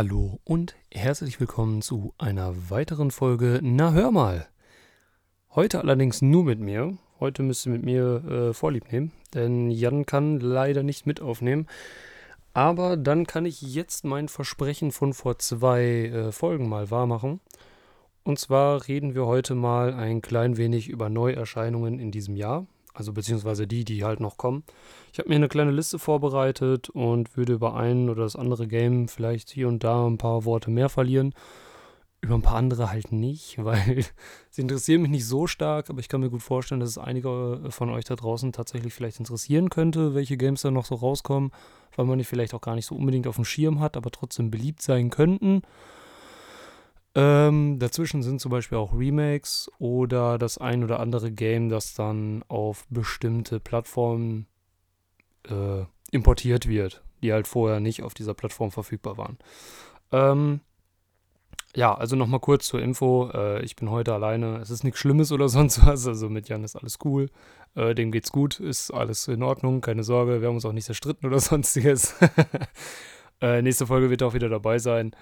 Hallo und herzlich willkommen zu einer weiteren Folge Na hör mal. Heute allerdings nur mit mir. Heute müsst ihr mit mir äh, Vorlieb nehmen, denn Jan kann leider nicht mit aufnehmen. Aber dann kann ich jetzt mein Versprechen von vor zwei äh, Folgen mal wahrmachen. Und zwar reden wir heute mal ein klein wenig über Neuerscheinungen in diesem Jahr also beziehungsweise die, die halt noch kommen. Ich habe mir eine kleine Liste vorbereitet und würde über ein oder das andere Game vielleicht hier und da ein paar Worte mehr verlieren. Über ein paar andere halt nicht, weil sie interessieren mich nicht so stark, aber ich kann mir gut vorstellen, dass es einige von euch da draußen tatsächlich vielleicht interessieren könnte, welche Games da noch so rauskommen, weil man die vielleicht auch gar nicht so unbedingt auf dem Schirm hat, aber trotzdem beliebt sein könnten. Ähm, dazwischen sind zum Beispiel auch Remakes oder das ein oder andere Game, das dann auf bestimmte Plattformen äh, importiert wird, die halt vorher nicht auf dieser Plattform verfügbar waren. Ähm, ja, also nochmal kurz zur Info. Äh, ich bin heute alleine. Es ist nichts Schlimmes oder sonst was. Also mit Jan ist alles cool. Äh, dem geht's gut. Ist alles in Ordnung. Keine Sorge. Wir haben uns auch nicht zerstritten oder sonstiges. äh, nächste Folge wird auch wieder dabei sein.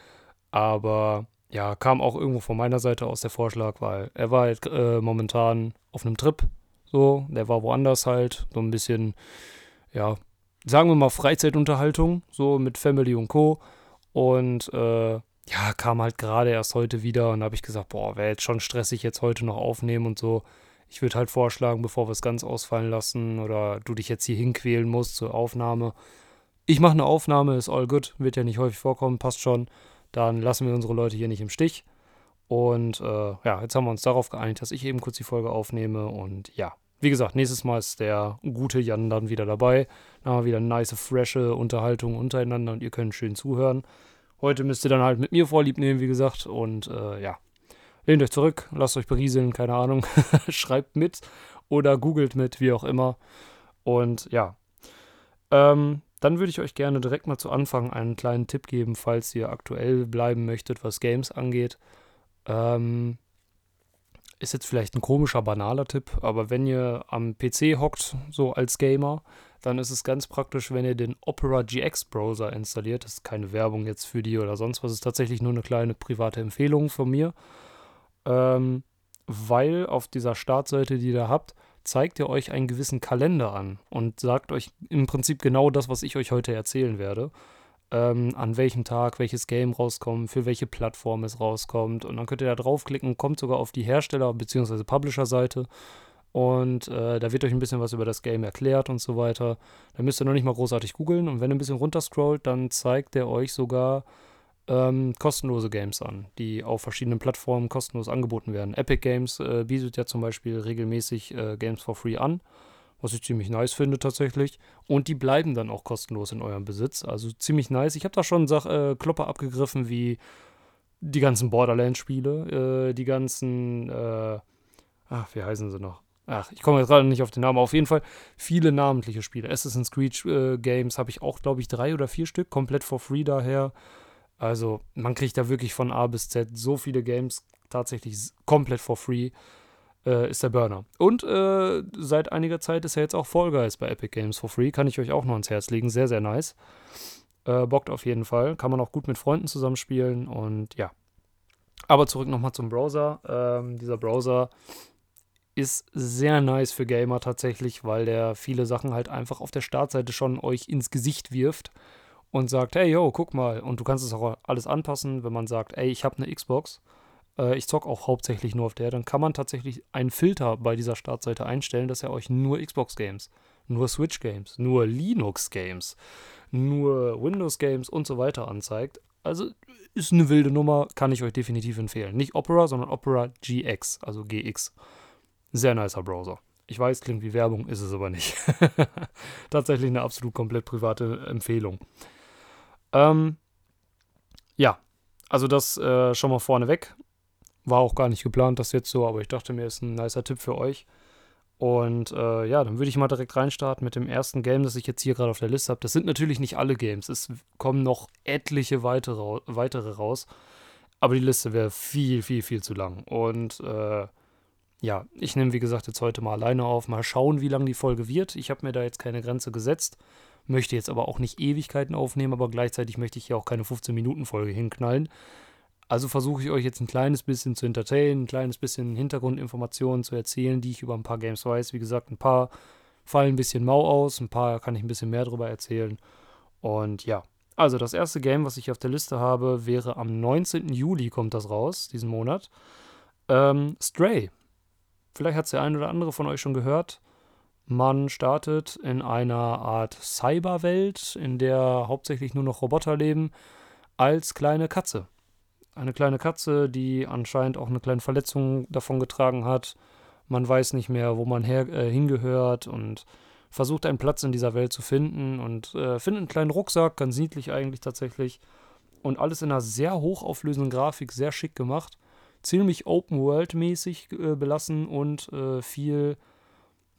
Aber ja, kam auch irgendwo von meiner Seite aus der Vorschlag, weil er war halt äh, momentan auf einem Trip, so, der war woanders halt, so ein bisschen, ja, sagen wir mal Freizeitunterhaltung, so mit Family und Co. Und äh, ja, kam halt gerade erst heute wieder und habe ich gesagt, boah, wäre jetzt schon stressig jetzt heute noch aufnehmen und so. Ich würde halt vorschlagen, bevor wir es ganz ausfallen lassen oder du dich jetzt hier hinquälen musst zur Aufnahme. Ich mache eine Aufnahme, ist all good, wird ja nicht häufig vorkommen, passt schon dann lassen wir unsere Leute hier nicht im Stich. Und äh, ja, jetzt haben wir uns darauf geeinigt, dass ich eben kurz die Folge aufnehme. Und ja, wie gesagt, nächstes Mal ist der gute Jan dann wieder dabei. Dann haben wir wieder eine nice, frische Unterhaltung untereinander und ihr könnt schön zuhören. Heute müsst ihr dann halt mit mir Vorlieb nehmen, wie gesagt. Und äh, ja, lehnt euch zurück, lasst euch berieseln, keine Ahnung. Schreibt mit oder googelt mit, wie auch immer. Und ja, ähm, dann würde ich euch gerne direkt mal zu Anfang einen kleinen Tipp geben, falls ihr aktuell bleiben möchtet, was Games angeht. Ähm, ist jetzt vielleicht ein komischer, banaler Tipp, aber wenn ihr am PC hockt, so als Gamer, dann ist es ganz praktisch, wenn ihr den Opera GX Browser installiert. Das ist keine Werbung jetzt für die oder sonst was, ist tatsächlich nur eine kleine private Empfehlung von mir. Ähm, weil auf dieser Startseite, die ihr da habt, zeigt er euch einen gewissen Kalender an und sagt euch im Prinzip genau das, was ich euch heute erzählen werde. Ähm, an welchem Tag welches Game rauskommt, für welche Plattform es rauskommt. Und dann könnt ihr da draufklicken, kommt sogar auf die Hersteller- bzw. Publisher-Seite. Und äh, da wird euch ein bisschen was über das Game erklärt und so weiter. Da müsst ihr noch nicht mal großartig googeln. Und wenn ihr ein bisschen runterscrollt, dann zeigt er euch sogar ähm, kostenlose Games an, die auf verschiedenen Plattformen kostenlos angeboten werden. Epic Games äh, bietet ja zum Beispiel regelmäßig äh, Games for Free an, was ich ziemlich nice finde tatsächlich. Und die bleiben dann auch kostenlos in eurem Besitz. Also ziemlich nice. Ich habe da schon Sach äh, Klopper abgegriffen wie die ganzen Borderlands-Spiele, äh, die ganzen, äh, ach, wie heißen sie noch? Ach, ich komme jetzt gerade nicht auf den Namen. Auf jeden Fall viele namentliche Spiele. Assassin's Creed äh, Games habe ich auch, glaube ich, drei oder vier Stück, komplett for free daher. Also man kriegt da wirklich von A bis Z so viele Games tatsächlich komplett for free. Äh, ist der Burner. Und äh, seit einiger Zeit ist ja jetzt auch Fall Guys bei Epic Games for free. Kann ich euch auch noch ans Herz legen. Sehr, sehr nice. Äh, bockt auf jeden Fall. Kann man auch gut mit Freunden zusammenspielen und ja. Aber zurück nochmal zum Browser. Ähm, dieser Browser ist sehr nice für Gamer tatsächlich, weil der viele Sachen halt einfach auf der Startseite schon euch ins Gesicht wirft und sagt, hey, yo, guck mal. Und du kannst es auch alles anpassen, wenn man sagt, ey, ich habe eine Xbox, äh, ich zock auch hauptsächlich nur auf der, dann kann man tatsächlich einen Filter bei dieser Startseite einstellen, dass er euch nur Xbox-Games, nur Switch-Games, nur Linux-Games, nur Windows-Games und so weiter anzeigt. Also ist eine wilde Nummer, kann ich euch definitiv empfehlen. Nicht Opera, sondern Opera GX, also GX. Sehr nicer Browser. Ich weiß, klingt wie Werbung, ist es aber nicht. Tatsächlich eine absolut komplett private Empfehlung. Ähm, ja, also das äh, schon mal vorneweg. War auch gar nicht geplant, das jetzt so, aber ich dachte mir, ist ein nicer Tipp für euch. Und äh, ja, dann würde ich mal direkt reinstarten mit dem ersten Game, das ich jetzt hier gerade auf der Liste habe. Das sind natürlich nicht alle Games. Es kommen noch etliche weitere, weitere raus. Aber die Liste wäre viel, viel, viel zu lang. Und äh, ja, ich nehme wie gesagt jetzt heute mal alleine auf. Mal schauen, wie lang die Folge wird. Ich habe mir da jetzt keine Grenze gesetzt. Möchte jetzt aber auch nicht Ewigkeiten aufnehmen, aber gleichzeitig möchte ich hier auch keine 15-Minuten-Folge hinknallen. Also versuche ich euch jetzt ein kleines bisschen zu entertainen, ein kleines bisschen Hintergrundinformationen zu erzählen, die ich über ein paar Games weiß. Wie gesagt, ein paar fallen ein bisschen mau aus, ein paar kann ich ein bisschen mehr darüber erzählen. Und ja, also das erste Game, was ich auf der Liste habe, wäre am 19. Juli kommt das raus, diesen Monat. Ähm, Stray. Vielleicht hat es der ein oder andere von euch schon gehört. Man startet in einer Art Cyberwelt, in der hauptsächlich nur noch Roboter leben, als kleine Katze. Eine kleine Katze, die anscheinend auch eine kleine Verletzung davon getragen hat. Man weiß nicht mehr, wo man her, äh, hingehört und versucht einen Platz in dieser Welt zu finden und äh, findet einen kleinen Rucksack, ganz niedlich eigentlich tatsächlich. Und alles in einer sehr hochauflösenden Grafik, sehr schick gemacht. Ziemlich Open-World-mäßig äh, belassen und äh, viel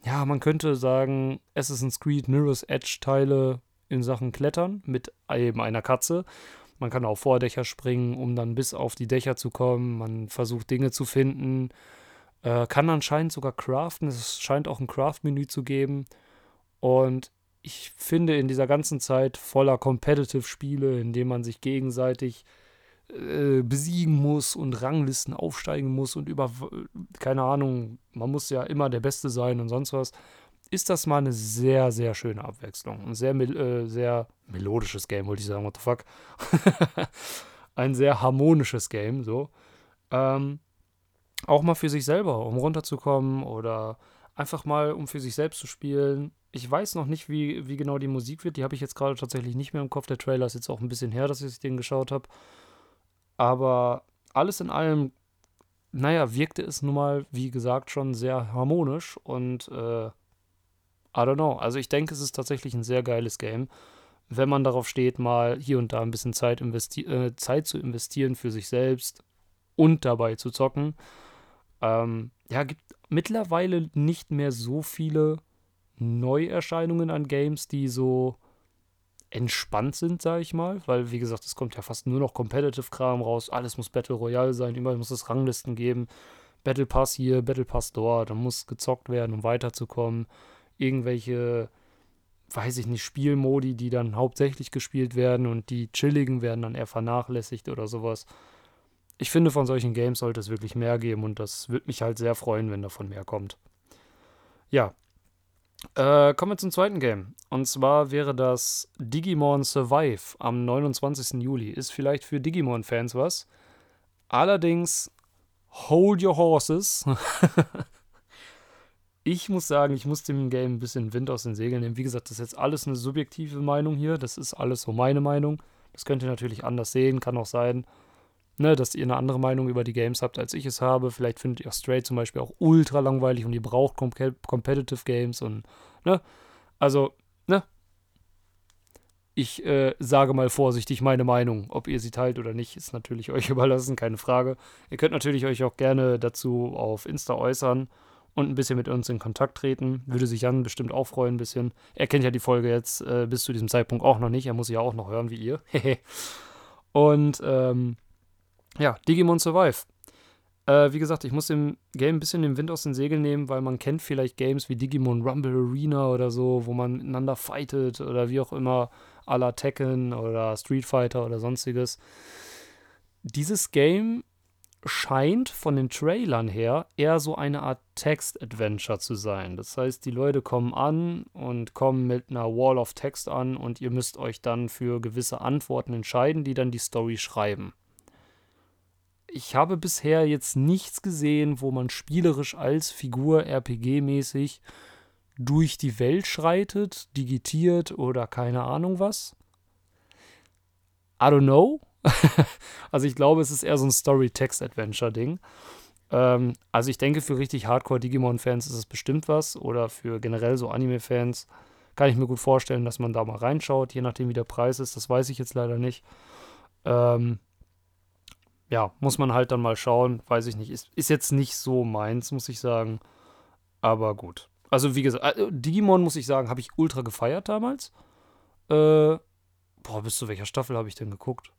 ja, man könnte sagen, Assassin's Creed Mirror's Edge Teile in Sachen Klettern mit eben einer Katze. Man kann auf Vordächer springen, um dann bis auf die Dächer zu kommen. Man versucht Dinge zu finden. Äh, kann anscheinend sogar craften. Es scheint auch ein Craft-Menü zu geben. Und ich finde in dieser ganzen Zeit voller Competitive-Spiele, in denen man sich gegenseitig äh, besiegen muss und Ranglisten aufsteigen muss und über, keine Ahnung, man muss ja immer der Beste sein und sonst was, ist das mal eine sehr, sehr schöne Abwechslung. Ein sehr, äh, sehr melodisches Game, wollte ich sagen, what the fuck. Ein sehr harmonisches Game, so. Ähm, auch mal für sich selber, um runterzukommen oder einfach mal, um für sich selbst zu spielen. Ich weiß noch nicht, wie, wie genau die Musik wird. Die habe ich jetzt gerade tatsächlich nicht mehr im Kopf. Der Trailer ist jetzt auch ein bisschen her, dass ich den geschaut habe. Aber alles in allem, naja, wirkte es nun mal, wie gesagt, schon sehr harmonisch und äh, I don't know. Also ich denke, es ist tatsächlich ein sehr geiles Game, wenn man darauf steht, mal hier und da ein bisschen Zeit, äh, Zeit zu investieren für sich selbst und dabei zu zocken. Ähm, ja, gibt mittlerweile nicht mehr so viele Neuerscheinungen an Games, die so entspannt sind, sage ich mal, weil wie gesagt, es kommt ja fast nur noch Competitive-Kram raus, alles muss Battle Royale sein, immer muss es Ranglisten geben, Battle Pass hier, Battle Pass dort, dann muss gezockt werden, um weiterzukommen, irgendwelche, weiß ich nicht, Spielmodi, die dann hauptsächlich gespielt werden und die chilligen werden dann eher vernachlässigt oder sowas. Ich finde, von solchen Games sollte es wirklich mehr geben und das würde mich halt sehr freuen, wenn davon mehr kommt. Ja, äh, kommen wir zum zweiten Game. Und zwar wäre das Digimon Survive am 29. Juli. Ist vielleicht für Digimon-Fans was. Allerdings, hold your horses. ich muss sagen, ich muss dem Game ein bisschen Wind aus den Segeln nehmen. Wie gesagt, das ist jetzt alles eine subjektive Meinung hier. Das ist alles so meine Meinung. Das könnt ihr natürlich anders sehen. Kann auch sein, ne, dass ihr eine andere Meinung über die Games habt, als ich es habe. Vielleicht findet ihr Stray zum Beispiel auch ultra langweilig und ihr braucht Com Competitive Games und, ne, also, ne, ich äh, sage mal vorsichtig meine Meinung. Ob ihr sie teilt oder nicht, ist natürlich euch überlassen, keine Frage. Ihr könnt natürlich euch auch gerne dazu auf Insta äußern und ein bisschen mit uns in Kontakt treten. Würde sich Jan bestimmt auch freuen, ein bisschen. Er kennt ja die Folge jetzt äh, bis zu diesem Zeitpunkt auch noch nicht. Er muss sie ja auch noch hören wie ihr. und ähm, ja, Digimon Survive. Äh, wie gesagt, ich muss dem Game ein bisschen den Wind aus den Segeln nehmen, weil man kennt vielleicht Games wie Digimon Rumble Arena oder so, wo man miteinander fightet oder wie auch immer, à la Tekken oder Street Fighter oder sonstiges. Dieses Game scheint von den Trailern her eher so eine Art Text-Adventure zu sein. Das heißt, die Leute kommen an und kommen mit einer Wall of Text an und ihr müsst euch dann für gewisse Antworten entscheiden, die dann die Story schreiben ich habe bisher jetzt nichts gesehen, wo man spielerisch als Figur RPG-mäßig durch die Welt schreitet, digitiert oder keine Ahnung was. I don't know. also ich glaube, es ist eher so ein Story-Text-Adventure-Ding. Ähm, also ich denke, für richtig Hardcore-Digimon-Fans ist es bestimmt was. Oder für generell so Anime-Fans kann ich mir gut vorstellen, dass man da mal reinschaut, je nachdem wie der Preis ist. Das weiß ich jetzt leider nicht. Ähm, ja, muss man halt dann mal schauen. Weiß ich nicht. Ist, ist jetzt nicht so meins, muss ich sagen. Aber gut. Also, wie gesagt, äh, Digimon, muss ich sagen, habe ich ultra gefeiert damals. Äh, boah, bis zu welcher Staffel habe ich denn geguckt?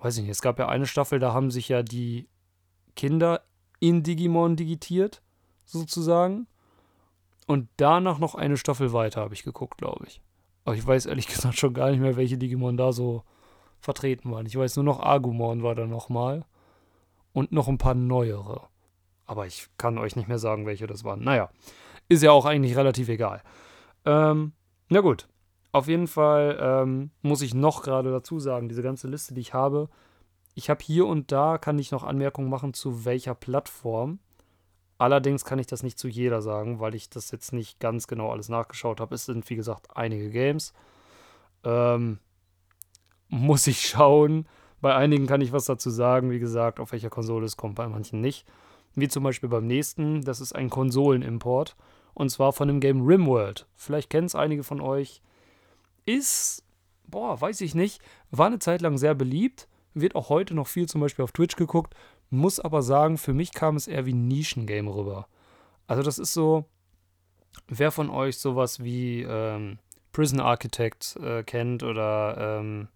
Weiß ich nicht. Es gab ja eine Staffel, da haben sich ja die Kinder in Digimon digitiert, sozusagen. Und danach noch eine Staffel weiter habe ich geguckt, glaube ich. Aber ich weiß ehrlich gesagt schon gar nicht mehr, welche Digimon da so vertreten waren. Ich weiß nur noch, Agumon war da nochmal. Und noch ein paar neuere. Aber ich kann euch nicht mehr sagen, welche das waren. Naja, ist ja auch eigentlich relativ egal. Ähm, na gut. Auf jeden Fall ähm, muss ich noch gerade dazu sagen, diese ganze Liste, die ich habe, ich habe hier und da, kann ich noch Anmerkungen machen, zu welcher Plattform. Allerdings kann ich das nicht zu jeder sagen, weil ich das jetzt nicht ganz genau alles nachgeschaut habe. Es sind, wie gesagt, einige Games. Ähm, muss ich schauen. Bei einigen kann ich was dazu sagen, wie gesagt, auf welcher Konsole es kommt, bei manchen nicht. Wie zum Beispiel beim nächsten, das ist ein Konsolenimport. Und zwar von dem Game Rimworld. Vielleicht kennen es einige von euch. Ist, boah, weiß ich nicht, war eine Zeit lang sehr beliebt. Wird auch heute noch viel zum Beispiel auf Twitch geguckt. Muss aber sagen, für mich kam es eher wie ein Nischengame rüber. Also, das ist so, wer von euch sowas wie ähm, Prison Architect äh, kennt oder ähm,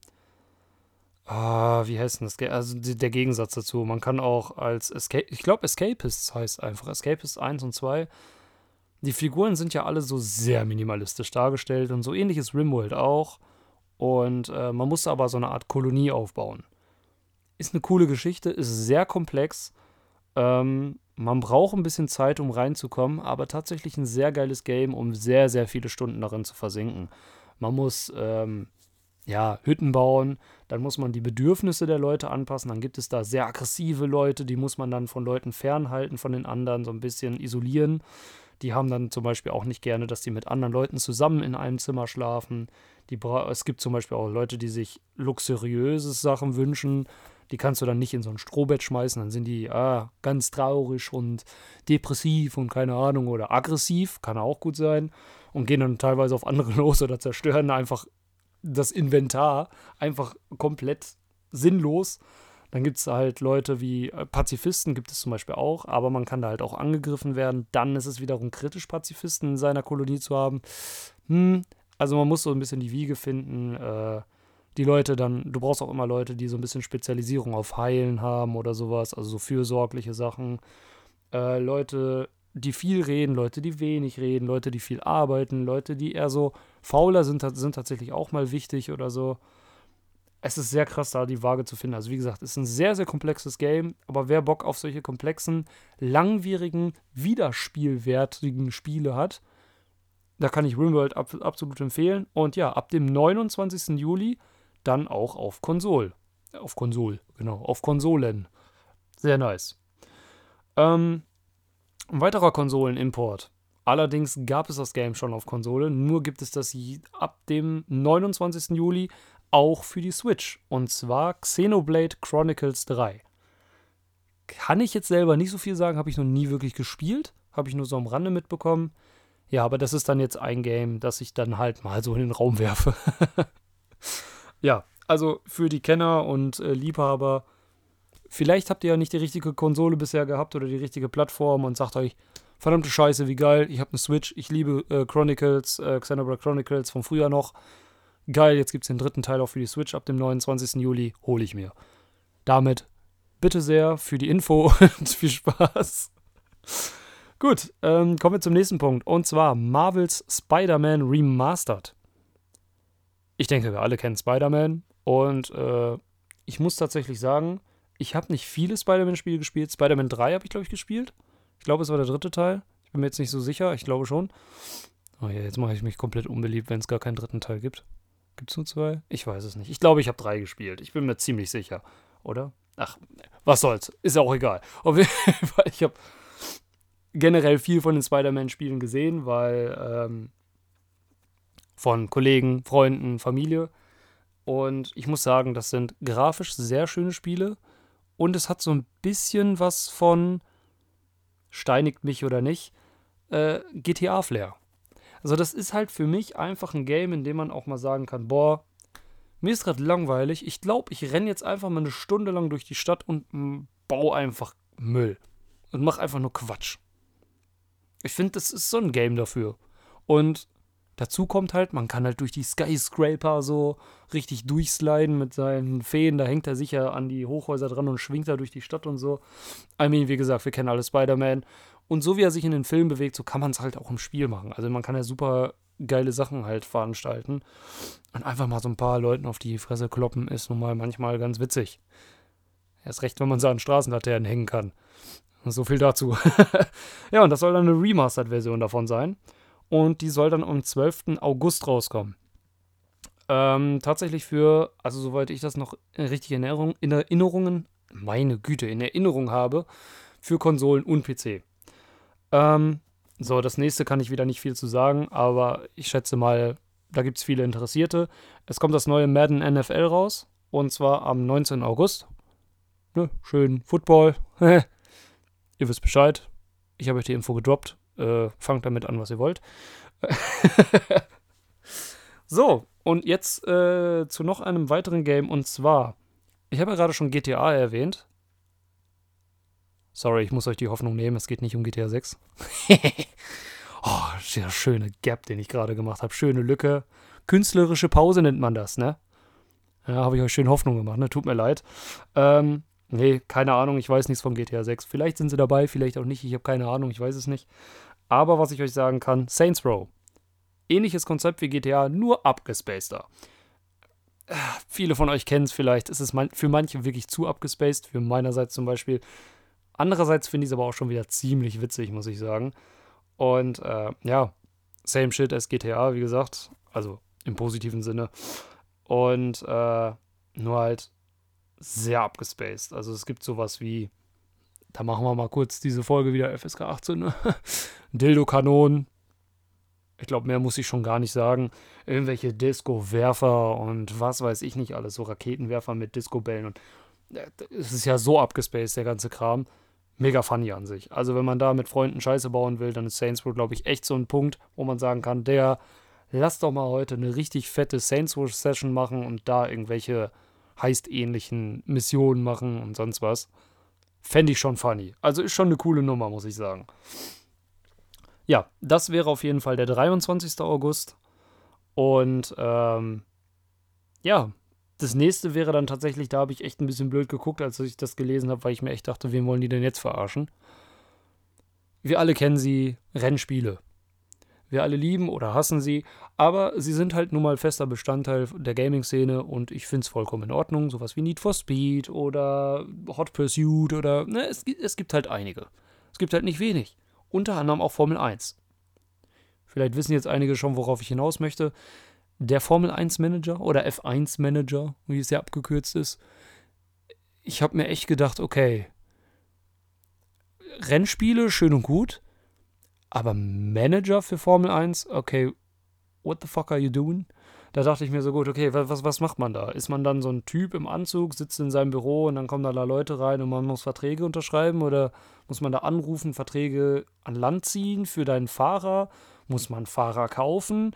Ah, wie heißt denn das? Also der Gegensatz dazu. Man kann auch als Escape, ich glaube Escapists heißt einfach, Escapists 1 und 2. Die Figuren sind ja alle so sehr minimalistisch dargestellt und so ähnlich ist Rimworld auch. Und äh, man muss aber so eine Art Kolonie aufbauen. Ist eine coole Geschichte, ist sehr komplex. Ähm, man braucht ein bisschen Zeit, um reinzukommen, aber tatsächlich ein sehr geiles Game, um sehr, sehr viele Stunden darin zu versinken. Man muss ähm, ja, Hütten bauen, dann muss man die Bedürfnisse der Leute anpassen, dann gibt es da sehr aggressive Leute, die muss man dann von Leuten fernhalten, von den anderen so ein bisschen isolieren. Die haben dann zum Beispiel auch nicht gerne, dass die mit anderen Leuten zusammen in einem Zimmer schlafen. Die es gibt zum Beispiel auch Leute, die sich luxuriöse Sachen wünschen. Die kannst du dann nicht in so ein Strohbett schmeißen, dann sind die ah, ganz traurig und depressiv und keine Ahnung oder aggressiv, kann auch gut sein und gehen dann teilweise auf andere los oder zerstören einfach das Inventar einfach komplett sinnlos. Dann gibt es halt Leute wie äh, Pazifisten, gibt es zum Beispiel auch, aber man kann da halt auch angegriffen werden. Dann ist es wiederum kritisch, Pazifisten in seiner Kolonie zu haben. Hm, also man muss so ein bisschen die Wiege finden. Äh, die Leute dann, du brauchst auch immer Leute, die so ein bisschen Spezialisierung auf Heilen haben oder sowas, also so fürsorgliche Sachen. Äh, Leute, die viel reden, Leute, die wenig reden, Leute, die viel arbeiten, Leute, die eher so fauler sind, sind tatsächlich auch mal wichtig oder so. Es ist sehr krass, da die Waage zu finden. Also, wie gesagt, es ist ein sehr, sehr komplexes Game, aber wer Bock auf solche komplexen, langwierigen, wiederspielwertigen Spiele hat, da kann ich RimWorld ab, absolut empfehlen. Und ja, ab dem 29. Juli dann auch auf Konsol. Auf Konsol, genau, auf Konsolen. Sehr nice. Ähm, ein weiterer Konsolenimport. Allerdings gab es das Game schon auf Konsole, nur gibt es das ab dem 29. Juli auch für die Switch. Und zwar Xenoblade Chronicles 3. Kann ich jetzt selber nicht so viel sagen, habe ich noch nie wirklich gespielt, habe ich nur so am Rande mitbekommen. Ja, aber das ist dann jetzt ein Game, das ich dann halt mal so in den Raum werfe. ja, also für die Kenner und äh, Liebhaber Vielleicht habt ihr ja nicht die richtige Konsole bisher gehabt oder die richtige Plattform und sagt euch, verdammte Scheiße, wie geil, ich habe eine Switch, ich liebe äh, Chronicles, äh, Xenoblade Chronicles von früher noch. Geil, jetzt gibt es den dritten Teil auch für die Switch ab dem 29. Juli, hole ich mir. Damit bitte sehr für die Info und viel Spaß. Gut, ähm, kommen wir zum nächsten Punkt. Und zwar Marvels Spider-Man Remastered. Ich denke, wir alle kennen Spider-Man. Und äh, ich muss tatsächlich sagen, ich habe nicht viele Spider-Man-Spiele gespielt. Spider-Man 3 habe ich, glaube ich, gespielt. Ich glaube, es war der dritte Teil. Ich bin mir jetzt nicht so sicher. Ich glaube schon. Oh ja, jetzt mache ich mich komplett unbeliebt, wenn es gar keinen dritten Teil gibt. Gibt es nur zwei? Ich weiß es nicht. Ich glaube, ich habe drei gespielt. Ich bin mir ziemlich sicher. Oder? Ach, was soll's. Ist ja auch egal. Ich habe generell viel von den Spider-Man-Spielen gesehen, weil ähm, von Kollegen, Freunden, Familie. Und ich muss sagen, das sind grafisch sehr schöne Spiele. Und es hat so ein bisschen was von, steinigt mich oder nicht, äh, GTA-Flair. Also das ist halt für mich einfach ein Game, in dem man auch mal sagen kann, boah, mir ist gerade langweilig. Ich glaube, ich renne jetzt einfach mal eine Stunde lang durch die Stadt und baue einfach Müll. Und mache einfach nur Quatsch. Ich finde, das ist so ein Game dafür. Und Dazu kommt halt, man kann halt durch die Skyscraper so richtig durchsliden mit seinen Feen. Da hängt er sicher an die Hochhäuser dran und schwingt da durch die Stadt und so. I mean, wie gesagt, wir kennen alle Spider-Man. Und so wie er sich in den Filmen bewegt, so kann man es halt auch im Spiel machen. Also man kann ja super geile Sachen halt veranstalten. Und einfach mal so ein paar Leuten auf die Fresse kloppen, ist nun mal manchmal ganz witzig. Erst recht, wenn man so an Straßenlaternen hängen kann. So viel dazu. ja, und das soll dann eine Remastered-Version davon sein. Und die soll dann am 12. August rauskommen. Ähm, tatsächlich für, also soweit ich das noch richtig in, Erinnerung, in Erinnerungen, meine Güte, in Erinnerung habe, für Konsolen und PC. Ähm, so, das nächste kann ich wieder nicht viel zu sagen, aber ich schätze mal, da gibt es viele Interessierte. Es kommt das neue Madden NFL raus und zwar am 19. August. Ne, schön Football. ihr wisst Bescheid. Ich habe euch die Info gedroppt. Äh, fangt damit an, was ihr wollt. so, und jetzt äh, zu noch einem weiteren Game und zwar, ich habe ja gerade schon GTA erwähnt. Sorry, ich muss euch die Hoffnung nehmen, es geht nicht um GTA 6. oh, der schöne Gap, den ich gerade gemacht habe. Schöne Lücke. Künstlerische Pause nennt man das, ne? Ja, habe ich euch schön Hoffnung gemacht, ne? Tut mir leid. Ähm, nee, keine Ahnung, ich weiß nichts von GTA 6. Vielleicht sind sie dabei, vielleicht auch nicht. Ich habe keine Ahnung, ich weiß es nicht. Aber was ich euch sagen kann, Saints Row. Ähnliches Konzept wie GTA, nur abgespaceder. Viele von euch kennen es vielleicht. Es ist für manche wirklich zu abgespaced. Für meinerseits zum Beispiel Andererseits finde ich es aber auch schon wieder ziemlich witzig, muss ich sagen. Und äh, ja, same shit as GTA, wie gesagt. Also im positiven Sinne. Und äh, nur halt sehr abgespaced. Also es gibt sowas wie, da machen wir mal kurz diese Folge wieder FSK 18, ne? Dildo-Kanonen. Ich glaube, mehr muss ich schon gar nicht sagen. Irgendwelche Disco-Werfer und was weiß ich nicht alles. So Raketenwerfer mit Disco-Bällen und äh, es ist ja so abgespaced, der ganze Kram mega funny an sich. Also wenn man da mit Freunden Scheiße bauen will, dann ist Saints Row, glaube ich, echt so ein Punkt, wo man sagen kann, der, lass doch mal heute eine richtig fette Saints Row Session machen und da irgendwelche heist-ähnlichen Missionen machen und sonst was. Fände ich schon funny. Also ist schon eine coole Nummer, muss ich sagen. Ja, das wäre auf jeden Fall der 23. August. Und ähm, ja, das nächste wäre dann tatsächlich, da habe ich echt ein bisschen blöd geguckt, als ich das gelesen habe, weil ich mir echt dachte, wen wollen die denn jetzt verarschen? Wir alle kennen sie, Rennspiele. Wir alle lieben oder hassen sie, aber sie sind halt nun mal fester Bestandteil der Gaming-Szene und ich finde es vollkommen in Ordnung. Sowas wie Need for Speed oder Hot Pursuit oder, ne, es, es gibt halt einige. Es gibt halt nicht wenig. Unter anderem auch Formel 1. Vielleicht wissen jetzt einige schon, worauf ich hinaus möchte der Formel 1 Manager oder F1 Manager, wie es ja abgekürzt ist. Ich habe mir echt gedacht, okay, Rennspiele, schön und gut, aber Manager für Formel 1, okay, what the fuck are you doing? Da dachte ich mir so gut, okay, was, was macht man da? Ist man dann so ein Typ im Anzug, sitzt in seinem Büro und dann kommen da, Leute rein und man muss Verträge unterschreiben oder muss man da anrufen, Verträge an Land ziehen für deinen Fahrer? Muss man Fahrer kaufen?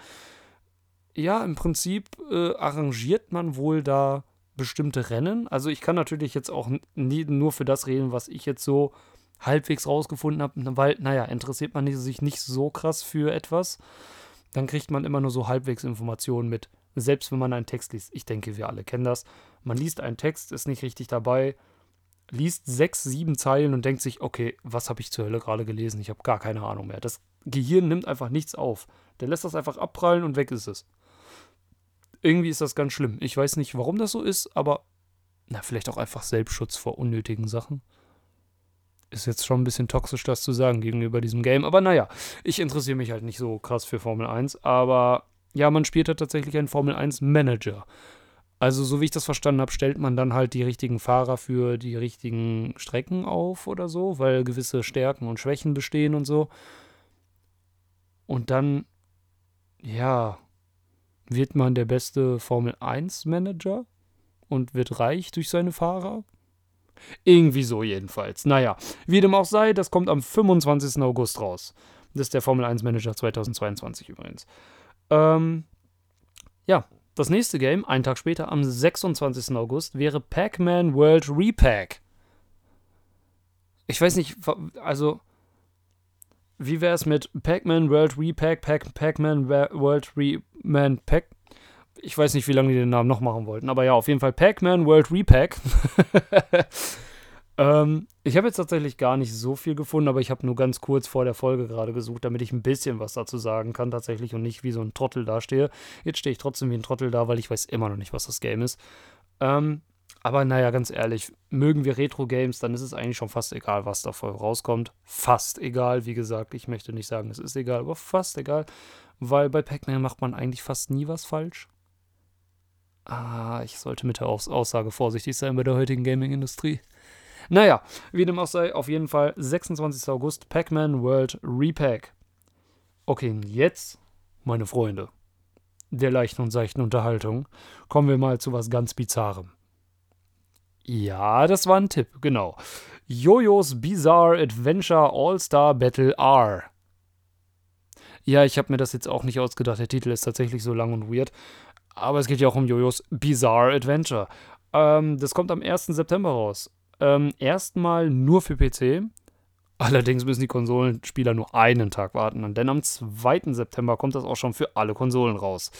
ja, im Prinzip äh, arrangiert man wohl da bestimmte Rennen. Also ich kann natürlich jetzt auch nie, nur für das reden, was ich jetzt so halbwegs rausgefunden habe, weil, naja, interessiert man sich nicht so krass für etwas, dann kriegt man immer nur so halbwegs Informationen mit. Selbst wenn man einen Text liest. Ich denke, wir alle kennen das. Man liest einen Text, ist nicht richtig dabei, liest sechs, sieben Zeilen und denkt sich, okay, was habe ich zur Hölle gerade gelesen? Ich habe gar keine Ahnung mehr. Das Gehirn nimmt einfach nichts auf. Der lässt das einfach abprallen und weg ist es irgendwie ist das ganz schlimm. Ich weiß nicht, warum das so ist, aber na, vielleicht auch einfach Selbstschutz vor unnötigen Sachen. Ist jetzt schon ein bisschen toxisch, das zu sagen gegenüber diesem Game. Aber naja, ich interessiere mich halt nicht so krass für Formel 1. Aber ja, man spielt halt tatsächlich einen Formel 1 Manager. Also, so wie ich das verstanden habe, stellt man dann halt die richtigen Fahrer für die richtigen Strecken auf oder so, weil gewisse Stärken und Schwächen bestehen und so. Und dann, ja, wird man der beste Formel 1 Manager und wird reich durch seine Fahrer? Irgendwie so jedenfalls. Naja, wie dem auch sei, das kommt am 25. August raus. Das ist der Formel 1 Manager 2022 übrigens. Ähm, ja, das nächste Game, einen Tag später, am 26. August, wäre Pac-Man World Repack. Ich weiß nicht, also wie wäre es mit Pac-Man World Repack, Pac-Man World Reman Pack? Ich weiß nicht, wie lange die den Namen noch machen wollten, aber ja, auf jeden Fall Pac-Man World Repack. Ähm, ich habe jetzt tatsächlich gar nicht so viel gefunden, aber ich habe nur ganz kurz vor der Folge gerade gesucht, damit ich ein bisschen was dazu sagen kann tatsächlich und nicht wie so ein Trottel dastehe. Jetzt stehe ich trotzdem wie ein Trottel da, weil ich weiß immer noch nicht, was das Game ist. Ähm, aber naja, ganz ehrlich, mögen wir Retro-Games, dann ist es eigentlich schon fast egal, was da rauskommt. Fast egal, wie gesagt, ich möchte nicht sagen, es ist egal, aber fast egal, weil bei Pac-Man macht man eigentlich fast nie was falsch. Ah, ich sollte mit der Aus Aussage vorsichtig sein bei der heutigen Gaming-Industrie. Naja, wie dem auch sei, auf jeden Fall 26. August Pac-Man World Repack. Okay, jetzt, meine Freunde, der leichten und seichten Unterhaltung, kommen wir mal zu was ganz Bizarrem. Ja, das war ein Tipp, genau. Jojos Bizarre Adventure All-Star Battle R. Ja, ich habe mir das jetzt auch nicht ausgedacht. Der Titel ist tatsächlich so lang und weird. Aber es geht ja auch um Jojos Bizarre Adventure. Ähm, das kommt am 1. September raus. Ähm, erstmal nur für PC. Allerdings müssen die Konsolenspieler nur einen Tag warten. Denn am 2. September kommt das auch schon für alle Konsolen raus.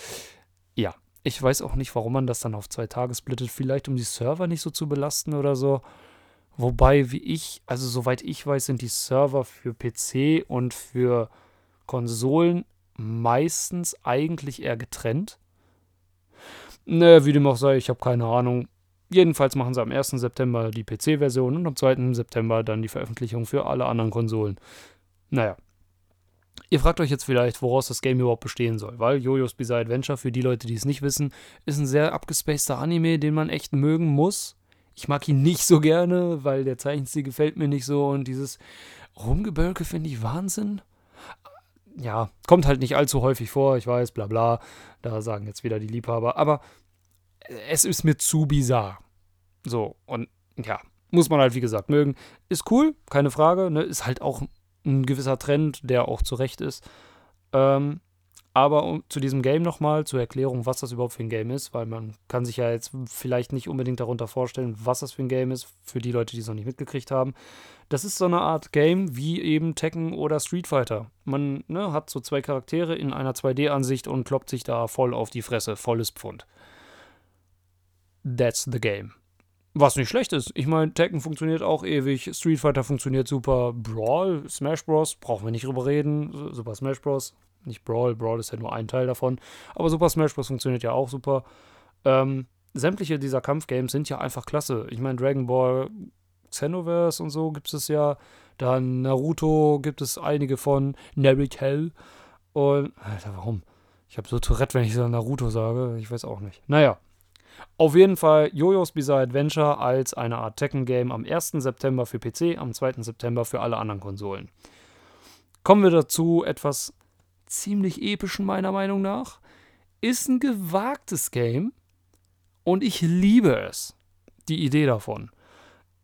Ja, ich weiß auch nicht, warum man das dann auf zwei Tage splittet. Vielleicht um die Server nicht so zu belasten oder so. Wobei, wie ich, also soweit ich weiß, sind die Server für PC und für Konsolen meistens eigentlich eher getrennt. Ne, wie dem auch sei, ich habe keine Ahnung. Jedenfalls machen sie am 1. September die PC-Version und am 2. September dann die Veröffentlichung für alle anderen Konsolen. Naja. Ihr fragt euch jetzt vielleicht, woraus das Game überhaupt bestehen soll, weil Jojo's Bizarre Adventure, für die Leute, die es nicht wissen, ist ein sehr abgespaceter Anime, den man echt mögen muss. Ich mag ihn nicht so gerne, weil der Zeichenstil gefällt mir nicht so und dieses Rumgebölke finde ich Wahnsinn ja, kommt halt nicht allzu häufig vor, ich weiß, bla bla. Da sagen jetzt wieder die Liebhaber. Aber es ist mir zu bizarr. So, und ja, muss man halt, wie gesagt, mögen. Ist cool, keine Frage. Ne? Ist halt auch ein gewisser Trend, der auch zurecht ist. Ähm, aber um, zu diesem Game nochmal, zur Erklärung, was das überhaupt für ein Game ist, weil man kann sich ja jetzt vielleicht nicht unbedingt darunter vorstellen, was das für ein Game ist, für die Leute, die es noch nicht mitgekriegt haben. Das ist so eine Art Game wie eben Tekken oder Street Fighter. Man ne, hat so zwei Charaktere in einer 2D-Ansicht und kloppt sich da voll auf die Fresse, volles Pfund. That's the game. Was nicht schlecht ist. Ich meine, Tekken funktioniert auch ewig, Street Fighter funktioniert super, Brawl, Smash Bros. brauchen wir nicht drüber reden. Super Smash Bros nicht Brawl, Brawl ist ja nur ein Teil davon. Aber Super Smash Bros. funktioniert ja auch super. Ähm, sämtliche dieser Kampfgames sind ja einfach klasse. Ich meine, Dragon Ball Xenoverse und so gibt es ja. Dann Naruto gibt es einige von. Naruto. Und, Alter, warum? Ich habe so Tourette, wenn ich so Naruto sage. Ich weiß auch nicht. Naja. Auf jeden Fall Jojo's Bizarre Adventure als eine Art Tekken-Game am 1. September für PC, am 2. September für alle anderen Konsolen. Kommen wir dazu, etwas ziemlich epischen meiner Meinung nach. Ist ein gewagtes Game und ich liebe es. Die Idee davon.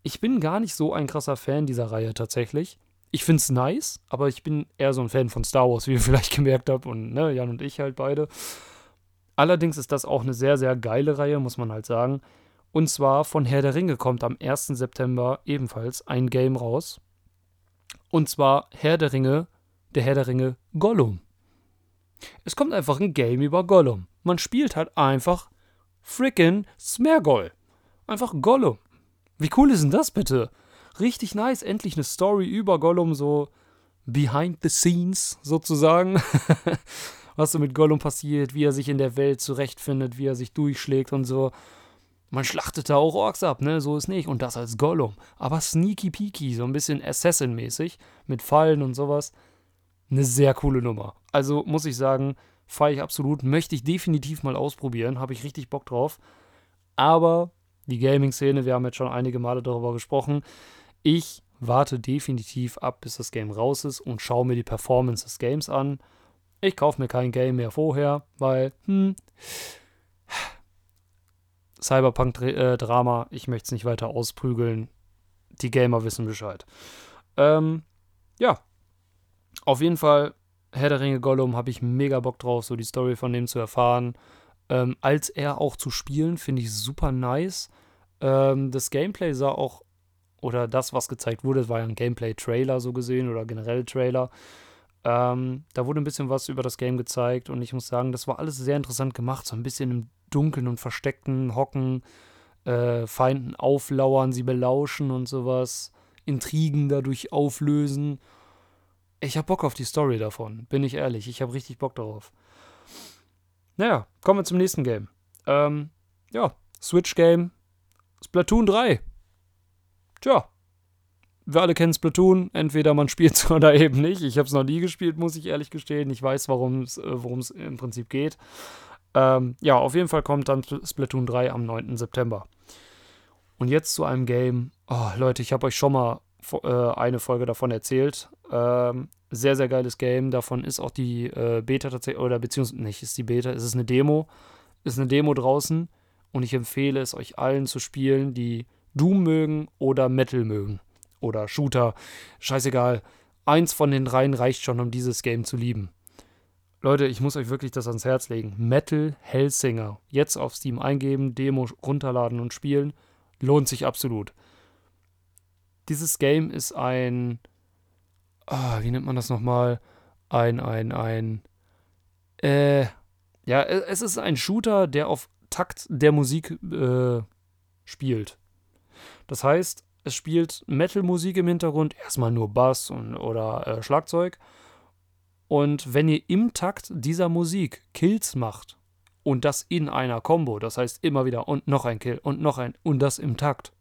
Ich bin gar nicht so ein krasser Fan dieser Reihe tatsächlich. Ich finde es nice, aber ich bin eher so ein Fan von Star Wars, wie ihr vielleicht gemerkt habt. Und ne, Jan und ich halt beide. Allerdings ist das auch eine sehr, sehr geile Reihe, muss man halt sagen. Und zwar von Herr der Ringe kommt am 1. September ebenfalls ein Game raus. Und zwar Herr der Ringe, der Herr der Ringe Gollum. Es kommt einfach ein Game über Gollum. Man spielt halt einfach frickin' Smergol. Einfach Gollum. Wie cool ist denn das bitte? Richtig nice, endlich eine Story über Gollum, so behind the scenes sozusagen. Was so mit Gollum passiert, wie er sich in der Welt zurechtfindet, wie er sich durchschlägt und so. Man schlachtet da auch Orks ab, ne? So ist nicht. Und das als Gollum. Aber sneaky peaky, so ein bisschen Assassin-mäßig. Mit Fallen und sowas eine sehr coole Nummer. Also muss ich sagen, feiere ich absolut. Möchte ich definitiv mal ausprobieren. Habe ich richtig Bock drauf. Aber die Gaming-Szene, wir haben jetzt schon einige Male darüber gesprochen. Ich warte definitiv ab, bis das Game raus ist und schaue mir die Performance des Games an. Ich kaufe mir kein Game mehr vorher, weil, hm, Cyberpunk-Drama, ich möchte es nicht weiter ausprügeln. Die Gamer wissen Bescheid. Ähm, ja, auf jeden Fall, Herr der Ringe Gollum habe ich mega Bock drauf, so die Story von dem zu erfahren. Ähm, als er auch zu spielen, finde ich super nice. Ähm, das Gameplay sah auch, oder das, was gezeigt wurde, war ja ein Gameplay-Trailer so gesehen oder generell Trailer. Ähm, da wurde ein bisschen was über das Game gezeigt und ich muss sagen, das war alles sehr interessant gemacht. So ein bisschen im Dunkeln und Versteckten, Hocken. äh, Feinden auflauern, sie belauschen und sowas, Intrigen dadurch auflösen. Ich hab Bock auf die Story davon, bin ich ehrlich. Ich hab richtig Bock darauf. Naja, kommen wir zum nächsten Game. Ähm, ja, Switch-Game, Splatoon 3. Tja, wir alle kennen Splatoon, entweder man spielt es oder eben nicht. Ich habe es noch nie gespielt, muss ich ehrlich gestehen. Ich weiß, worum es äh, im Prinzip geht. Ähm, ja, auf jeden Fall kommt dann Splatoon 3 am 9. September. Und jetzt zu einem Game. Oh, Leute, ich habe euch schon mal äh, eine Folge davon erzählt. Ähm, sehr, sehr geiles Game. Davon ist auch die äh, Beta tatsächlich, oder beziehungsweise nicht, ist die Beta, es ist eine Demo. Ist eine Demo draußen. Und ich empfehle es euch allen zu spielen, die Doom mögen oder Metal mögen oder Shooter, scheißegal. Eins von den dreien reicht schon, um dieses Game zu lieben. Leute, ich muss euch wirklich das ans Herz legen. Metal Hellsinger. Jetzt auf Steam eingeben, Demo runterladen und spielen. Lohnt sich absolut. Dieses Game ist ein. Ah, wie nennt man das nochmal? Ein, ein, ein. Äh. Ja, es ist ein Shooter, der auf Takt der Musik äh, spielt. Das heißt, es spielt Metal-Musik im Hintergrund, erstmal nur Bass und, oder äh, Schlagzeug. Und wenn ihr im Takt dieser Musik Kills macht und das in einer Combo, das heißt immer wieder und noch ein Kill und noch ein und das im Takt,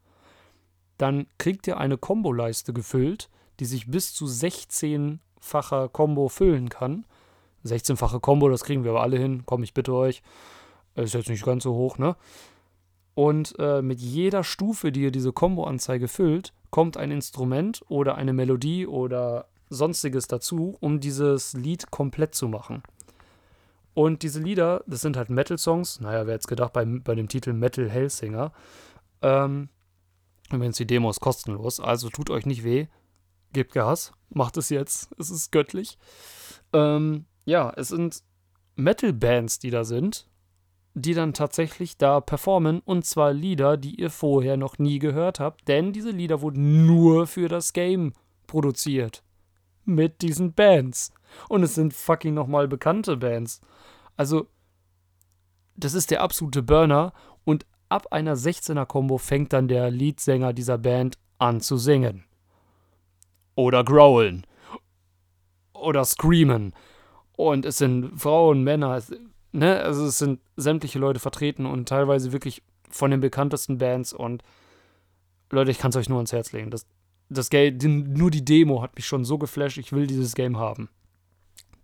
dann kriegt ihr eine Combo-Leiste gefüllt, die sich bis zu 16-facher Combo füllen kann. 16-fache Combo, das kriegen wir aber alle hin, komm ich bitte euch. Ist jetzt nicht ganz so hoch, ne? Und äh, mit jeder Stufe, die ihr diese Combo-Anzeige füllt, kommt ein Instrument oder eine Melodie oder sonstiges dazu, um dieses Lied komplett zu machen. Und diese Lieder, das sind halt Metal-Songs. Naja, wer jetzt gedacht bei, bei dem Titel Metal Hellsinger. Ähm, übrigens, die Demo ist kostenlos, also tut euch nicht weh. Gebt Gas, macht es jetzt. Es ist göttlich. Ähm, ja, es sind Metal-Bands, die da sind die dann tatsächlich da performen und zwar Lieder, die ihr vorher noch nie gehört habt, denn diese Lieder wurden nur für das Game produziert. Mit diesen Bands. Und es sind fucking nochmal bekannte Bands. Also, das ist der absolute Burner ab einer 16er-Kombo fängt dann der Leadsänger dieser Band an zu singen. Oder growlen. Oder screamen. Und es sind Frauen, Männer, ne, also es sind sämtliche Leute vertreten und teilweise wirklich von den bekanntesten Bands und Leute, ich kann es euch nur ans Herz legen. Das, das Game, nur die Demo hat mich schon so geflasht, ich will dieses Game haben.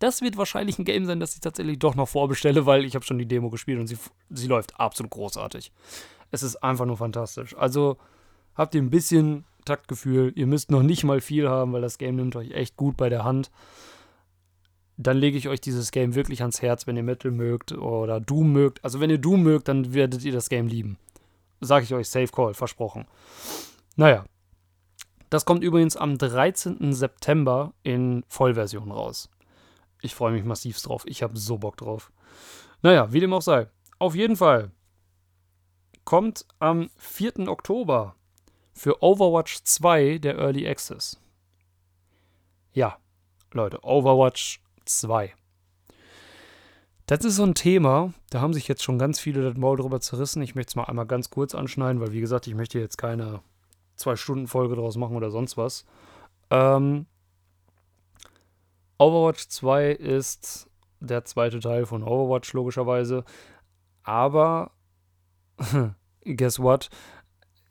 Das wird wahrscheinlich ein Game sein, das ich tatsächlich doch noch vorbestelle, weil ich habe schon die Demo gespielt und sie, sie läuft absolut großartig. Es ist einfach nur fantastisch. Also habt ihr ein bisschen Taktgefühl, ihr müsst noch nicht mal viel haben, weil das Game nimmt euch echt gut bei der Hand dann lege ich euch dieses Game wirklich ans Herz, wenn ihr Metal mögt oder Doom mögt. Also wenn ihr Doom mögt, dann werdet ihr das Game lieben. Sage ich euch, Safe Call, versprochen. Naja. Das kommt übrigens am 13. September in Vollversion raus. Ich freue mich massiv drauf. Ich habe so Bock drauf. Naja, wie dem auch sei. Auf jeden Fall kommt am 4. Oktober für Overwatch 2 der Early Access. Ja, Leute, Overwatch 2. Das ist so ein Thema, da haben sich jetzt schon ganz viele das Maul drüber zerrissen. Ich möchte es mal einmal ganz kurz anschneiden, weil wie gesagt, ich möchte jetzt keine Zwei-Stunden-Folge draus machen oder sonst was. Ähm, Overwatch 2 ist der zweite Teil von Overwatch, logischerweise. Aber, guess what?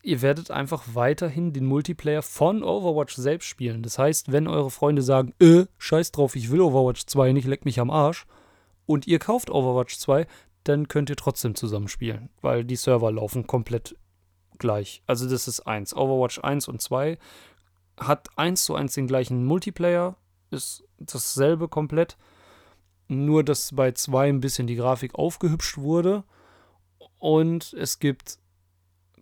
ihr werdet einfach weiterhin den Multiplayer von Overwatch selbst spielen. Das heißt, wenn eure Freunde sagen, äh, scheiß drauf, ich will Overwatch 2 nicht, leck mich am Arsch, und ihr kauft Overwatch 2, dann könnt ihr trotzdem zusammen spielen, weil die Server laufen komplett gleich. Also das ist eins. Overwatch 1 und 2 hat eins zu eins den gleichen Multiplayer, ist dasselbe komplett, nur dass bei 2 ein bisschen die Grafik aufgehübscht wurde und es gibt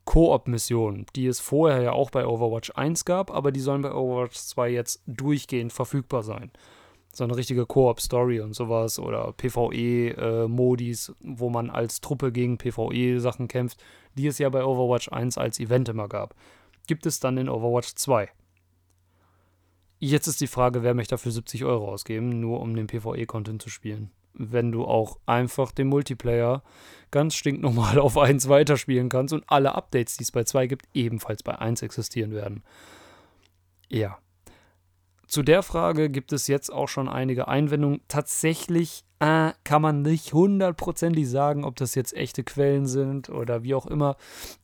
Koop-Missionen, die es vorher ja auch bei Overwatch 1 gab, aber die sollen bei Overwatch 2 jetzt durchgehend verfügbar sein. So eine richtige Koop-Story und sowas oder PvE-Modis, äh, wo man als Truppe gegen PvE-Sachen kämpft, die es ja bei Overwatch 1 als Event immer gab. Gibt es dann in Overwatch 2. Jetzt ist die Frage, wer möchte dafür 70 Euro ausgeben, nur um den PvE-Content zu spielen. wenn du auch einfach den Multiplayer ganz stinknormal auf 1 weiterspielen kannst und alle Updates, die es bei 2 gibt, ebenfalls bei 1 existieren werden. Ja. Zu der Frage gibt es jetzt auch schon einige Einwendungen. Tatsächlich äh, kann man nicht hundertprozentig sagen, ob das jetzt echte Quellen sind oder wie auch immer.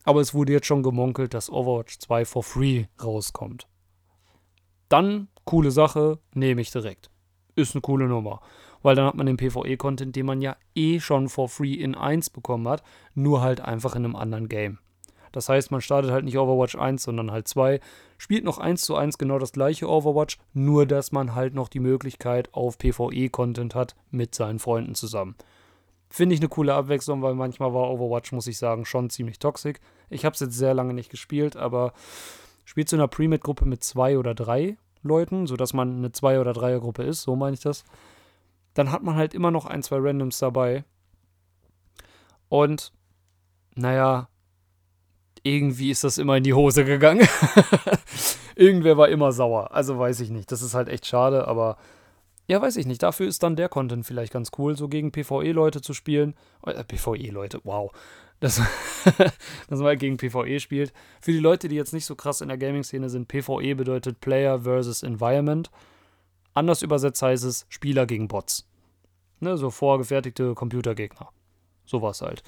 Aber es wurde jetzt schon gemunkelt, dass Overwatch 2 for free rauskommt. Dann, coole Sache, nehme ich direkt. Ist eine coole Nummer. Weil dann hat man den PvE-Content, den man ja eh schon for free in 1 bekommen hat, nur halt einfach in einem anderen Game. Das heißt, man startet halt nicht Overwatch 1, sondern halt 2, spielt noch 1 zu 1 genau das gleiche Overwatch, nur dass man halt noch die Möglichkeit auf PvE-Content hat mit seinen Freunden zusammen. Finde ich eine coole Abwechslung, weil manchmal war Overwatch, muss ich sagen, schon ziemlich toxisch. Ich habe es jetzt sehr lange nicht gespielt, aber spielt zu einer Pre-Med-Gruppe mit zwei oder drei Leuten, sodass man eine Zwei- oder Dreier-Gruppe ist, so meine ich das. Dann hat man halt immer noch ein, zwei Randoms dabei. Und, naja, irgendwie ist das immer in die Hose gegangen. Irgendwer war immer sauer. Also weiß ich nicht. Das ist halt echt schade, aber ja, weiß ich nicht. Dafür ist dann der Content vielleicht ganz cool, so gegen PvE-Leute zu spielen. Äh, PvE-Leute, wow. Dass, dass man halt gegen PvE spielt. Für die Leute, die jetzt nicht so krass in der Gaming-Szene sind, PvE bedeutet Player versus Environment. Anders übersetzt heißt es Spieler gegen Bots. Ne, so vorgefertigte Computergegner. Sowas halt.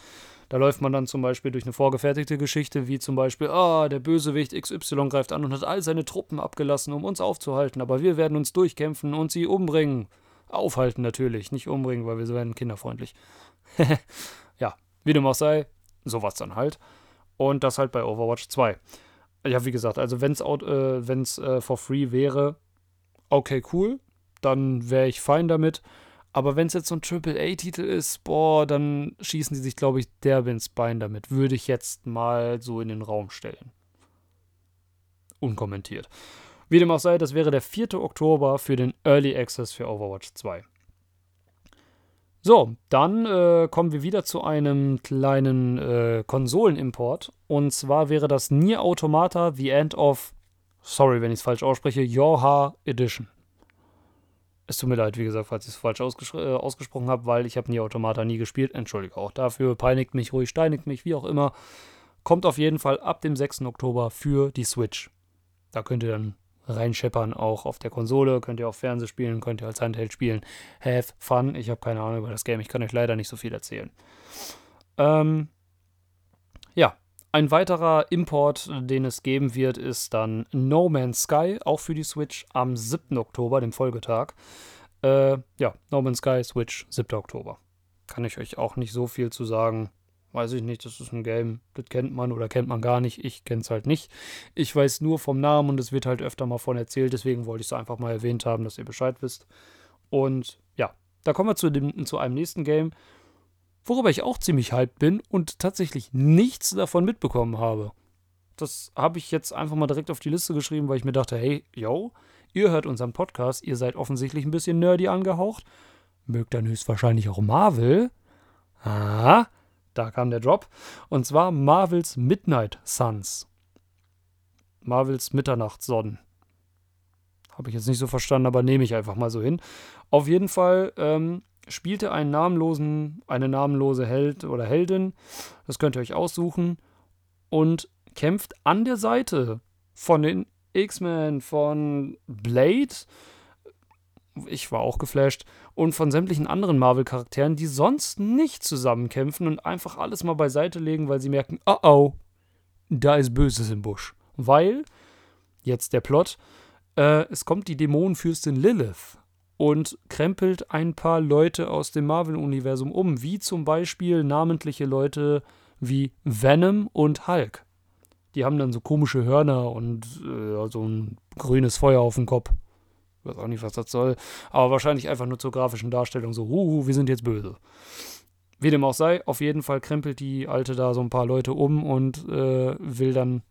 Da läuft man dann zum Beispiel durch eine vorgefertigte Geschichte, wie zum Beispiel, ah, der Bösewicht XY greift an und hat all seine Truppen abgelassen, um uns aufzuhalten, aber wir werden uns durchkämpfen und sie umbringen. Aufhalten natürlich, nicht umbringen, weil wir werden kinderfreundlich. ja, wie dem auch sei, sowas dann halt. Und das halt bei Overwatch 2. Ja, wie gesagt, also wenn es äh, äh, for free wäre, okay, cool, dann wäre ich fein damit. Aber wenn es jetzt so ein Triple-A-Titel ist, boah, dann schießen die sich, glaube ich, derbe ins Bein damit. Würde ich jetzt mal so in den Raum stellen. Unkommentiert. Wie dem auch sei, das wäre der 4. Oktober für den Early Access für Overwatch 2. So, dann äh, kommen wir wieder zu einem kleinen äh, Konsolenimport. Und zwar wäre das Nier Automata The End of, sorry, wenn ich es falsch ausspreche, Yoha Edition. Es tut mir leid, wie gesagt, falls ich es falsch ausges äh, ausgesprochen habe, weil ich habe nie Automata nie gespielt. Entschuldige auch dafür. Peinigt mich ruhig, steinigt mich, wie auch immer. Kommt auf jeden Fall ab dem 6. Oktober für die Switch. Da könnt ihr dann reinscheppern, auch auf der Konsole. Könnt ihr auch Fernseh spielen, könnt ihr als Handheld spielen. Have fun. Ich habe keine Ahnung über das Game. Ich kann euch leider nicht so viel erzählen. Ähm, ja, ein weiterer Import, den es geben wird, ist dann No Man's Sky, auch für die Switch am 7. Oktober, dem Folgetag. Äh, ja, No Man's Sky, Switch, 7. Oktober. Kann ich euch auch nicht so viel zu sagen. Weiß ich nicht, das ist ein Game, das kennt man oder kennt man gar nicht. Ich kenne es halt nicht. Ich weiß nur vom Namen und es wird halt öfter mal von erzählt, deswegen wollte ich es einfach mal erwähnt haben, dass ihr Bescheid wisst. Und ja, da kommen wir zu, dem, zu einem nächsten Game. Worüber ich auch ziemlich hyped bin und tatsächlich nichts davon mitbekommen habe. Das habe ich jetzt einfach mal direkt auf die Liste geschrieben, weil ich mir dachte, hey, yo, ihr hört unseren Podcast, ihr seid offensichtlich ein bisschen nerdy angehaucht. Mögt dann höchstwahrscheinlich auch Marvel. Ah, da kam der Drop. Und zwar Marvels Midnight Suns. Marvels Mitternachtssonnen. Habe ich jetzt nicht so verstanden, aber nehme ich einfach mal so hin. Auf jeden Fall ähm, spielte einen namenlosen, eine namenlose Held oder Heldin, das könnt ihr euch aussuchen, und kämpft an der Seite von den X-Men, von Blade, ich war auch geflasht, und von sämtlichen anderen Marvel-Charakteren, die sonst nicht zusammenkämpfen und einfach alles mal beiseite legen, weil sie merken, oh oh, da ist Böses im Busch. Weil, jetzt der Plot, äh, es kommt die Dämonenfürstin Lilith und krempelt ein paar Leute aus dem Marvel-Universum um, wie zum Beispiel namentliche Leute wie Venom und Hulk. Die haben dann so komische Hörner und äh, so ein grünes Feuer auf dem Kopf. Ich weiß auch nicht, was das soll, aber wahrscheinlich einfach nur zur grafischen Darstellung so, huhu, wir sind jetzt böse. Wie dem auch sei, auf jeden Fall krempelt die Alte da so ein paar Leute um und äh, will dann,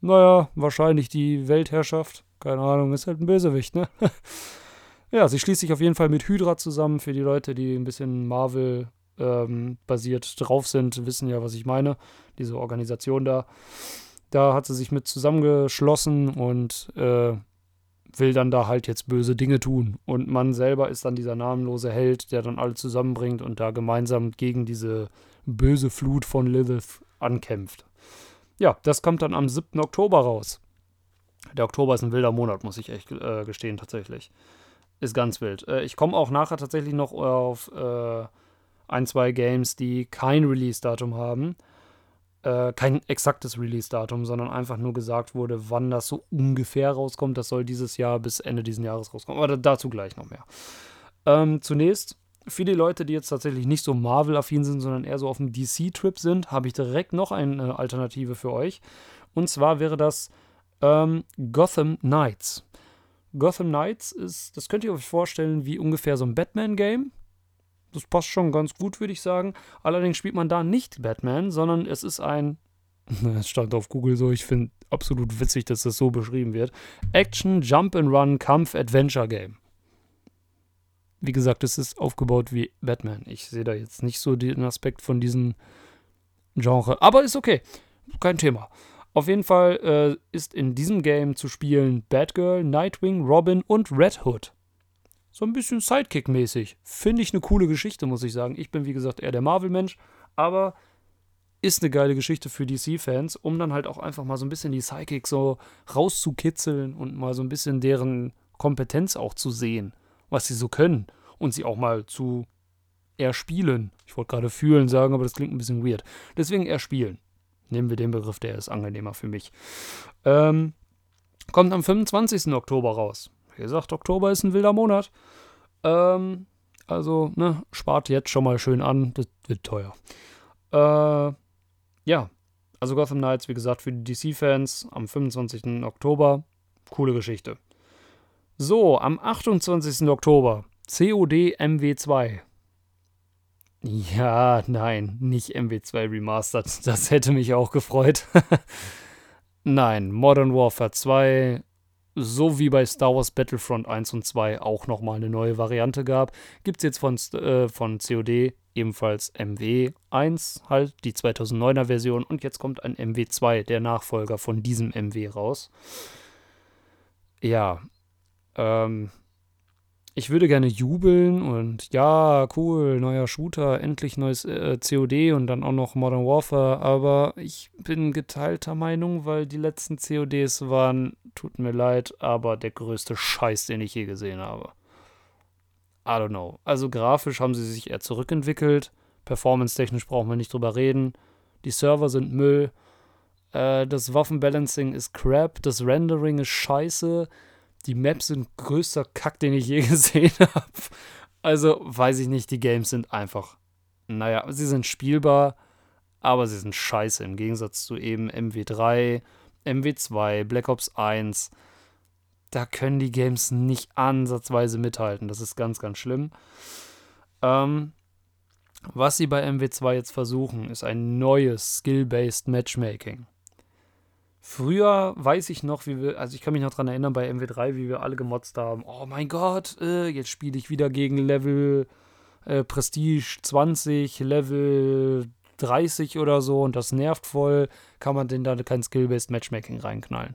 naja, wahrscheinlich die Weltherrschaft. Keine Ahnung, ist halt ein Bösewicht, ne? Ja, sie schließt sich auf jeden Fall mit Hydra zusammen. Für die Leute, die ein bisschen Marvel-basiert ähm, drauf sind, wissen ja, was ich meine. Diese Organisation da. Da hat sie sich mit zusammengeschlossen und äh, will dann da halt jetzt böse Dinge tun. Und man selber ist dann dieser namenlose Held, der dann alle zusammenbringt und da gemeinsam gegen diese böse Flut von Lilith ankämpft. Ja, das kommt dann am 7. Oktober raus. Der Oktober ist ein wilder Monat, muss ich echt äh, gestehen, tatsächlich. Ist ganz wild. Äh, ich komme auch nachher tatsächlich noch auf äh, ein, zwei Games, die kein Release-Datum haben. Äh, kein exaktes Release-Datum, sondern einfach nur gesagt wurde, wann das so ungefähr rauskommt. Das soll dieses Jahr bis Ende dieses Jahres rauskommen. Aber dazu gleich noch mehr. Ähm, zunächst, viele Leute, die jetzt tatsächlich nicht so Marvel-affin sind, sondern eher so auf dem DC-Trip sind, habe ich direkt noch eine Alternative für euch. Und zwar wäre das ähm, Gotham Knights. Gotham Knights ist, das könnt ihr euch vorstellen, wie ungefähr so ein Batman-Game. Das passt schon ganz gut, würde ich sagen. Allerdings spielt man da nicht Batman, sondern es ist ein, es stand auf Google so, ich finde absolut witzig, dass das so beschrieben wird. Action, Jump and Run, Kampf, Adventure Game. Wie gesagt, es ist aufgebaut wie Batman. Ich sehe da jetzt nicht so den Aspekt von diesem Genre, aber ist okay. Kein Thema. Auf jeden Fall äh, ist in diesem Game zu spielen Batgirl, Nightwing, Robin und Red Hood. So ein bisschen Sidekick-mäßig. Finde ich eine coole Geschichte, muss ich sagen. Ich bin, wie gesagt, eher der Marvel-Mensch, aber ist eine geile Geschichte für DC-Fans, um dann halt auch einfach mal so ein bisschen die Sidekicks so rauszukitzeln und mal so ein bisschen deren Kompetenz auch zu sehen, was sie so können und sie auch mal zu erspielen. Ich wollte gerade fühlen sagen, aber das klingt ein bisschen weird. Deswegen erspielen. Nehmen wir den Begriff, der ist angenehmer für mich. Ähm, kommt am 25. Oktober raus. Wie gesagt, Oktober ist ein wilder Monat. Ähm, also, ne, spart jetzt schon mal schön an. Das wird teuer. Äh, ja, also Gotham Knights, wie gesagt, für die DC-Fans am 25. Oktober. Coole Geschichte. So, am 28. Oktober COD MW2. Ja, nein, nicht MW2 Remastered. Das hätte mich auch gefreut. nein, Modern Warfare 2, so wie bei Star Wars Battlefront 1 und 2 auch nochmal eine neue Variante gab, gibt es jetzt von, äh, von COD ebenfalls MW1, halt die 2009er Version. Und jetzt kommt ein MW2, der Nachfolger von diesem MW raus. Ja, ähm, ich würde gerne jubeln und ja, cool, neuer Shooter, endlich neues äh, COD und dann auch noch Modern Warfare, aber ich bin geteilter Meinung, weil die letzten CODs waren, tut mir leid, aber der größte Scheiß, den ich je gesehen habe. I don't know. Also grafisch haben sie sich eher zurückentwickelt, performance-technisch brauchen wir nicht drüber reden, die Server sind Müll, äh, das Waffenbalancing ist crap, das Rendering ist scheiße, die Maps sind größter Kack, den ich je gesehen habe. Also weiß ich nicht, die Games sind einfach, naja, sie sind spielbar, aber sie sind scheiße im Gegensatz zu eben MW3, MW2, Black Ops 1. Da können die Games nicht ansatzweise mithalten. Das ist ganz, ganz schlimm. Ähm, was sie bei MW2 jetzt versuchen, ist ein neues Skill-Based Matchmaking. Früher weiß ich noch, wie wir, also ich kann mich noch daran erinnern bei MW3, wie wir alle gemotzt haben. Oh mein Gott, äh, jetzt spiele ich wieder gegen Level äh, Prestige 20, Level 30 oder so und das nervt voll. Kann man denn da kein Skill-Based Matchmaking reinknallen?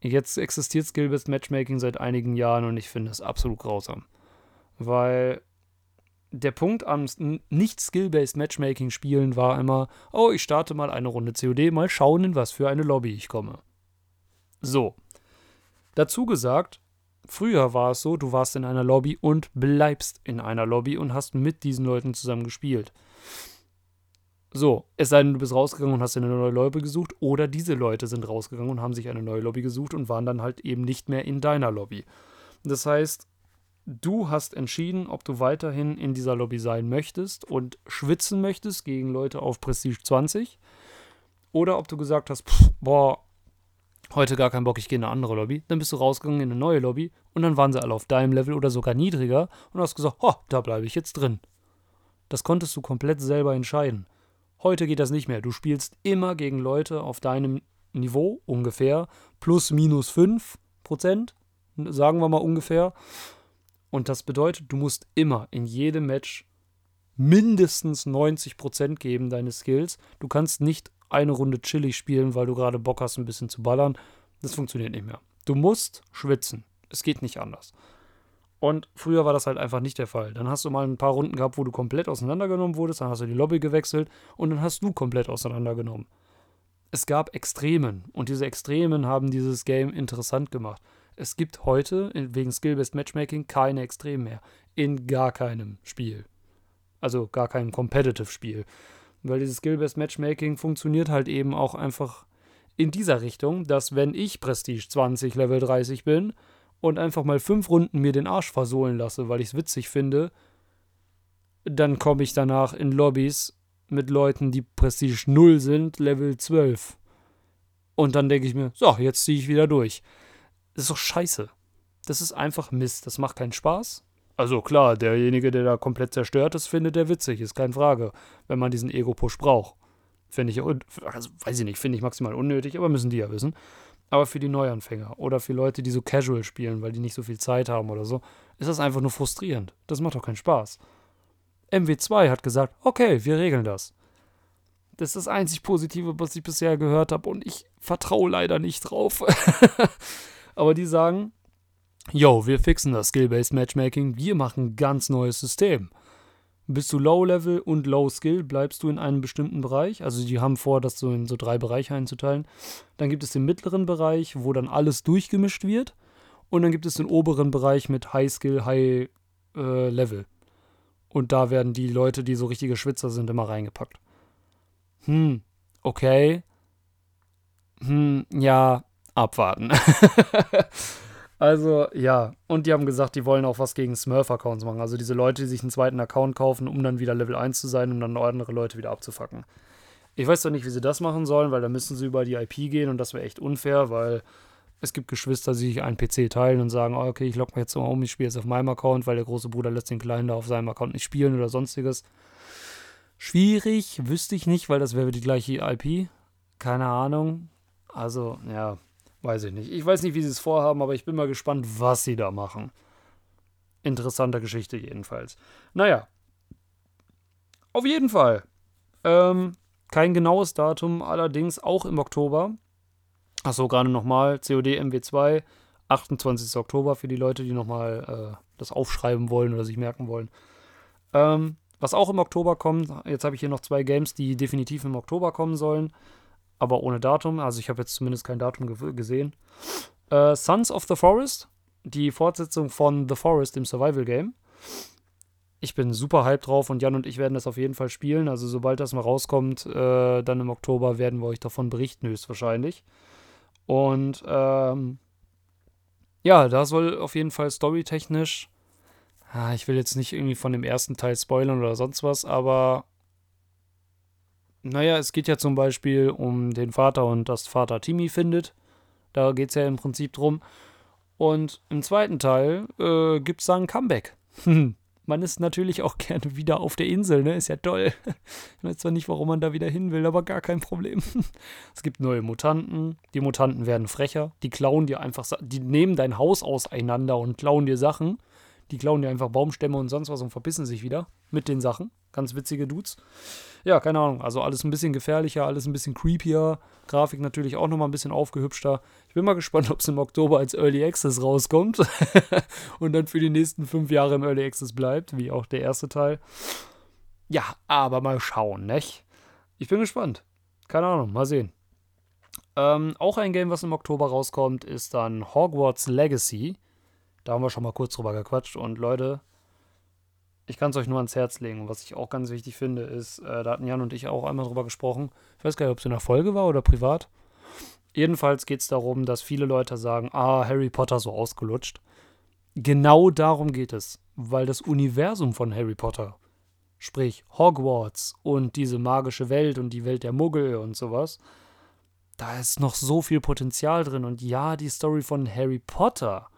Jetzt existiert Skill-Based Matchmaking seit einigen Jahren und ich finde es absolut grausam. Weil der Punkt am nicht Skill-Based Matchmaking-Spielen war immer, oh, ich starte mal eine Runde COD, mal schauen, in was für eine Lobby ich komme. So. Dazu gesagt, früher war es so, du warst in einer Lobby und bleibst in einer Lobby und hast mit diesen Leuten zusammen gespielt. So, es sei denn, du bist rausgegangen und hast eine neue Lobby gesucht, oder diese Leute sind rausgegangen und haben sich eine neue Lobby gesucht und waren dann halt eben nicht mehr in deiner Lobby. Das heißt, du hast entschieden, ob du weiterhin in dieser Lobby sein möchtest und schwitzen möchtest gegen Leute auf Prestige 20 oder ob du gesagt hast, pff, boah, heute gar keinen Bock, ich gehe in eine andere Lobby. Dann bist du rausgegangen in eine neue Lobby und dann waren sie alle auf deinem Level oder sogar niedriger und hast gesagt, oh, da bleibe ich jetzt drin. Das konntest du komplett selber entscheiden. Heute geht das nicht mehr. Du spielst immer gegen Leute auf deinem Niveau ungefähr, plus minus 5 Prozent, sagen wir mal ungefähr. Und das bedeutet, du musst immer in jedem Match mindestens 90% geben deines Skills. Du kannst nicht eine Runde chillig spielen, weil du gerade Bock hast, ein bisschen zu ballern. Das funktioniert nicht mehr. Du musst schwitzen. Es geht nicht anders. Und früher war das halt einfach nicht der Fall. Dann hast du mal ein paar Runden gehabt, wo du komplett auseinandergenommen wurdest, dann hast du die Lobby gewechselt und dann hast du komplett auseinandergenommen. Es gab Extremen und diese Extremen haben dieses Game interessant gemacht. Es gibt heute wegen Skill-Based Matchmaking keine Extremen mehr. In gar keinem Spiel. Also gar keinem Competitive-Spiel. Weil dieses Skill-Based Matchmaking funktioniert halt eben auch einfach in dieser Richtung, dass wenn ich Prestige 20, Level 30 bin und einfach mal fünf Runden mir den Arsch versohlen lasse, weil ich es witzig finde, dann komme ich danach in Lobbys mit Leuten, die Prestige 0 sind, Level 12. Und dann denke ich mir, so, jetzt ziehe ich wieder durch. Das ist doch scheiße. Das ist einfach Mist. Das macht keinen Spaß. Also klar, derjenige, der da komplett zerstört ist, findet der witzig, ist keine Frage, wenn man diesen Ego-Push braucht. Finde ich, also weiß ich nicht, finde ich maximal unnötig, aber müssen die ja wissen. Aber für die Neuanfänger oder für Leute, die so casual spielen, weil die nicht so viel Zeit haben oder so, ist das einfach nur frustrierend. Das macht doch keinen Spaß. MW2 hat gesagt, okay, wir regeln das. Das ist das einzig Positive, was ich bisher gehört habe und ich vertraue leider nicht drauf. Aber die sagen, yo, wir fixen das Skill-Based Matchmaking, wir machen ein ganz neues System. Bist du Low-Level und Low-Skill, bleibst du in einem bestimmten Bereich. Also die haben vor, das so in so drei Bereiche einzuteilen. Dann gibt es den mittleren Bereich, wo dann alles durchgemischt wird. Und dann gibt es den oberen Bereich mit High-Skill, High-Level. Äh, und da werden die Leute, die so richtige Schwitzer sind, immer reingepackt. Hm, okay. Hm, ja, abwarten. Also, ja. Und die haben gesagt, die wollen auch was gegen Smurf-Accounts machen. Also diese Leute, die sich einen zweiten Account kaufen, um dann wieder Level 1 zu sein, um dann andere Leute wieder abzufacken. Ich weiß doch nicht, wie sie das machen sollen, weil da müssen sie über die IP gehen und das wäre echt unfair, weil es gibt Geschwister, die sich einen PC teilen und sagen, oh, okay, ich logge mich jetzt mal um, ich spiele jetzt auf meinem Account, weil der große Bruder lässt den Kleinen da auf seinem Account nicht spielen oder sonstiges. Schwierig, wüsste ich nicht, weil das wäre die gleiche IP. Keine Ahnung. Also, ja, Weiß ich nicht. Ich weiß nicht, wie sie es vorhaben, aber ich bin mal gespannt, was sie da machen. Interessante Geschichte jedenfalls. Naja. Auf jeden Fall. Ähm, kein genaues Datum, allerdings auch im Oktober. Achso, gerade nochmal. COD MW2, 28. Oktober für die Leute, die nochmal äh, das aufschreiben wollen oder sich merken wollen. Ähm, was auch im Oktober kommt, jetzt habe ich hier noch zwei Games, die definitiv im Oktober kommen sollen aber ohne Datum. Also ich habe jetzt zumindest kein Datum ge gesehen. Äh, Sons of the Forest, die Fortsetzung von The Forest im Survival Game. Ich bin super hyped drauf und Jan und ich werden das auf jeden Fall spielen. Also sobald das mal rauskommt, äh, dann im Oktober werden wir euch davon berichten, höchstwahrscheinlich. Und ähm, ja, da soll auf jeden Fall storytechnisch. Ah, ich will jetzt nicht irgendwie von dem ersten Teil spoilern oder sonst was, aber naja, es geht ja zum Beispiel um den Vater und dass Vater Timmy findet. Da geht es ja im Prinzip drum. Und im zweiten Teil äh, gibt es dann ein Comeback. man ist natürlich auch gerne wieder auf der Insel, ne? Ist ja toll. Ich weiß zwar nicht, warum man da wieder hin will, aber gar kein Problem. Es gibt neue Mutanten. Die Mutanten werden frecher. Die klauen dir einfach, die nehmen dein Haus auseinander und klauen dir Sachen. Die klauen dir einfach Baumstämme und sonst was und verbissen sich wieder mit den Sachen. Ganz witzige Dudes. Ja, keine Ahnung. Also alles ein bisschen gefährlicher, alles ein bisschen creepier. Grafik natürlich auch nochmal ein bisschen aufgehübschter. Ich bin mal gespannt, ob es im Oktober als Early Access rauskommt und dann für die nächsten fünf Jahre im Early Access bleibt, wie auch der erste Teil. Ja, aber mal schauen, nicht? Ich bin gespannt. Keine Ahnung, mal sehen. Ähm, auch ein Game, was im Oktober rauskommt, ist dann Hogwarts Legacy. Da haben wir schon mal kurz drüber gequatscht. Und Leute, ich kann es euch nur ans Herz legen. Was ich auch ganz wichtig finde, ist, äh, da hatten Jan und ich auch einmal drüber gesprochen. Ich weiß gar nicht, ob es in der Folge war oder privat. Jedenfalls geht es darum, dass viele Leute sagen, ah, Harry Potter so ausgelutscht. Genau darum geht es, weil das Universum von Harry Potter, sprich Hogwarts und diese magische Welt und die Welt der Muggel und sowas, da ist noch so viel Potenzial drin. Und ja, die Story von Harry Potter,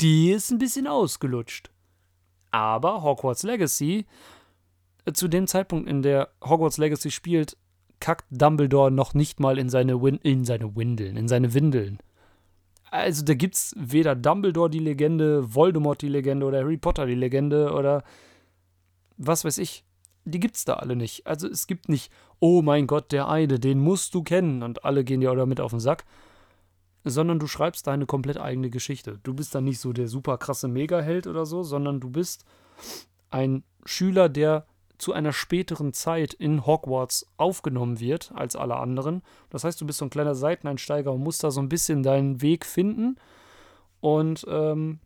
die ist ein bisschen ausgelutscht. Aber Hogwarts Legacy, äh, zu dem Zeitpunkt, in der Hogwarts Legacy spielt, kackt Dumbledore noch nicht mal in seine, Win in seine Windeln, in seine Windeln. Also da gibt's weder Dumbledore die Legende, Voldemort die Legende oder Harry Potter die Legende oder was weiß ich. Die gibt's da alle nicht. Also es gibt nicht, oh mein Gott, der eine, den musst du kennen und alle gehen dir damit auf den Sack. Sondern du schreibst deine komplett eigene Geschichte. Du bist dann nicht so der super krasse Megaheld oder so, sondern du bist ein Schüler, der zu einer späteren Zeit in Hogwarts aufgenommen wird als alle anderen. Das heißt, du bist so ein kleiner Seiteneinsteiger und musst da so ein bisschen deinen Weg finden. Und ähm,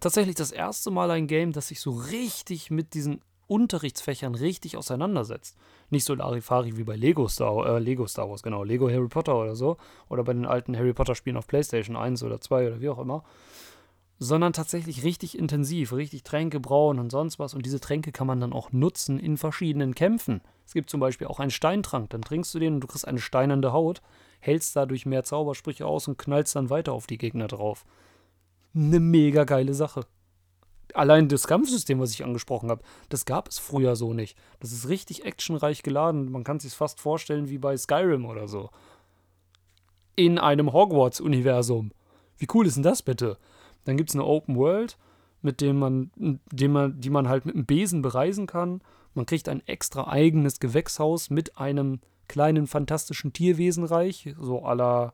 tatsächlich das erste Mal ein Game, das sich so richtig mit diesen Unterrichtsfächern richtig auseinandersetzt. Nicht so Larifari wie bei Lego Star, äh, Lego Star Wars, genau, Lego Harry Potter oder so. Oder bei den alten Harry Potter Spielen auf PlayStation 1 oder 2 oder wie auch immer sondern tatsächlich richtig intensiv, richtig Tränke brauen und sonst was. Und diese Tränke kann man dann auch nutzen in verschiedenen Kämpfen. Es gibt zum Beispiel auch einen Steintrank, dann trinkst du den und du kriegst eine steinernde Haut, hältst dadurch mehr Zaubersprüche aus und knallst dann weiter auf die Gegner drauf. Eine mega geile Sache. Allein das Kampfsystem, was ich angesprochen habe, das gab es früher so nicht. Das ist richtig actionreich geladen. Man kann sich fast vorstellen wie bei Skyrim oder so. In einem Hogwarts-Universum. Wie cool ist denn das bitte? Dann gibt es eine Open World, mit dem man, dem man, die man halt mit einem Besen bereisen kann. Man kriegt ein extra eigenes Gewächshaus mit einem kleinen fantastischen Tierwesenreich, so la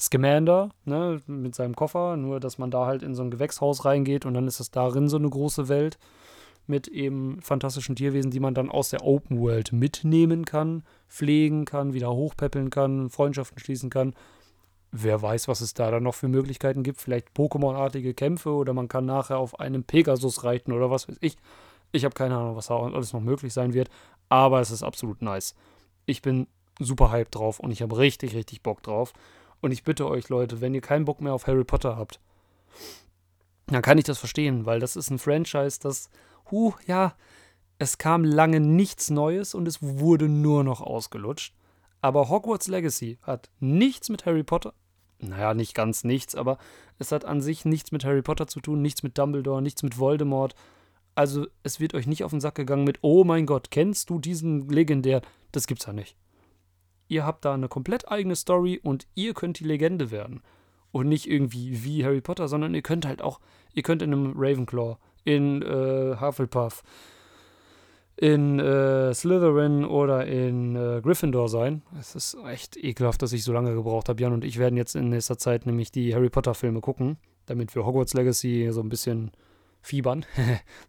Scamander, ne, mit seinem Koffer, nur dass man da halt in so ein Gewächshaus reingeht und dann ist es darin so eine große Welt mit eben fantastischen Tierwesen, die man dann aus der Open World mitnehmen kann, pflegen kann, wieder hochpäppeln kann, Freundschaften schließen kann wer weiß, was es da dann noch für Möglichkeiten gibt. Vielleicht Pokémon-artige Kämpfe oder man kann nachher auf einem Pegasus reiten oder was weiß ich. Ich habe keine Ahnung, was da alles noch möglich sein wird, aber es ist absolut nice. Ich bin super hyped drauf und ich habe richtig, richtig Bock drauf. Und ich bitte euch, Leute, wenn ihr keinen Bock mehr auf Harry Potter habt, dann kann ich das verstehen, weil das ist ein Franchise, das, huh, ja, es kam lange nichts Neues und es wurde nur noch ausgelutscht. Aber Hogwarts Legacy hat nichts mit Harry Potter naja, nicht ganz nichts, aber es hat an sich nichts mit Harry Potter zu tun, nichts mit Dumbledore, nichts mit Voldemort. Also es wird euch nicht auf den Sack gegangen mit, oh mein Gott, kennst du diesen legendär? Das gibt's ja nicht. Ihr habt da eine komplett eigene Story und ihr könnt die Legende werden. Und nicht irgendwie wie Harry Potter, sondern ihr könnt halt auch, ihr könnt in einem Ravenclaw, in äh, Hufflepuff, in äh, Slytherin oder in äh, Gryffindor sein. Es ist echt ekelhaft, dass ich so lange gebraucht habe. Jan und ich werden jetzt in nächster Zeit nämlich die Harry Potter Filme gucken, damit wir Hogwarts Legacy so ein bisschen fiebern,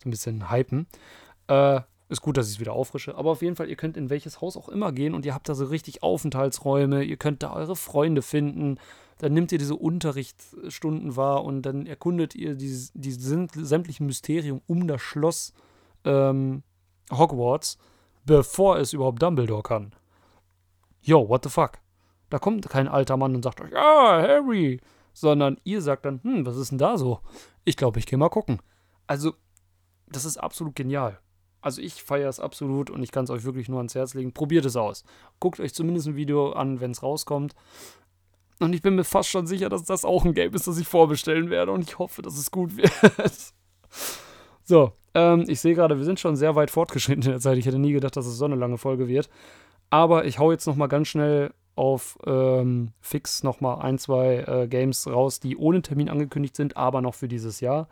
so ein bisschen hypen. Äh, ist gut, dass ich es wieder auffrische. Aber auf jeden Fall, ihr könnt in welches Haus auch immer gehen und ihr habt da so richtig Aufenthaltsräume. Ihr könnt da eure Freunde finden. Dann nehmt ihr diese Unterrichtsstunden wahr und dann erkundet ihr die, sämtlichen Mysterien um das Schloss. Ähm, Hogwarts, bevor es überhaupt Dumbledore kann. Yo, what the fuck? Da kommt kein alter Mann und sagt euch, ah, Harry, sondern ihr sagt dann, hm, was ist denn da so? Ich glaube, ich gehe mal gucken. Also, das ist absolut genial. Also ich feiere es absolut und ich kann es euch wirklich nur ans Herz legen. Probiert es aus. Guckt euch zumindest ein Video an, wenn es rauskommt. Und ich bin mir fast schon sicher, dass das auch ein Game ist, das ich vorbestellen werde. Und ich hoffe, dass es gut wird. so, ähm, ich sehe gerade, wir sind schon sehr weit fortgeschritten in der Zeit. Ich hätte nie gedacht, dass es so eine lange Folge wird. Aber ich hau jetzt noch mal ganz schnell auf ähm, fix noch mal ein, zwei äh, Games raus, die ohne Termin angekündigt sind, aber noch für dieses Jahr.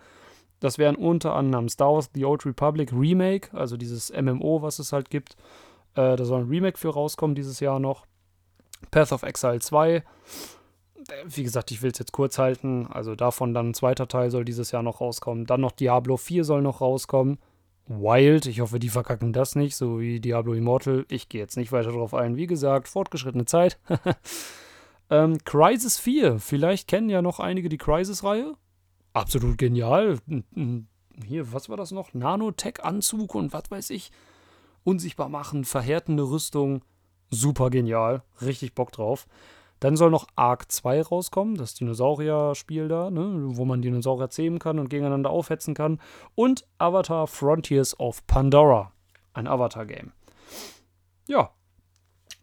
Das wären unter anderem Star Wars The Old Republic Remake, also dieses MMO, was es halt gibt. Äh, da soll ein Remake für rauskommen dieses Jahr noch. Path of Exile 2 wie gesagt, ich will es jetzt kurz halten. Also davon dann ein zweiter Teil soll dieses Jahr noch rauskommen. Dann noch Diablo 4 soll noch rauskommen. Wild, ich hoffe, die verkacken das nicht, so wie Diablo Immortal. Ich gehe jetzt nicht weiter darauf ein. Wie gesagt, fortgeschrittene Zeit. ähm, Crisis 4, vielleicht kennen ja noch einige die Crisis-Reihe. Absolut genial. Hier, was war das noch? Nanotech-Anzug und was weiß ich. Unsichtbar machen, verhärtende Rüstung. Super genial. Richtig Bock drauf. Dann soll noch Ark 2 rauskommen, das Dinosaurier-Spiel da, ne, wo man Dinosaurier zähmen kann und gegeneinander aufhetzen kann. Und Avatar Frontiers of Pandora, ein Avatar-Game. Ja,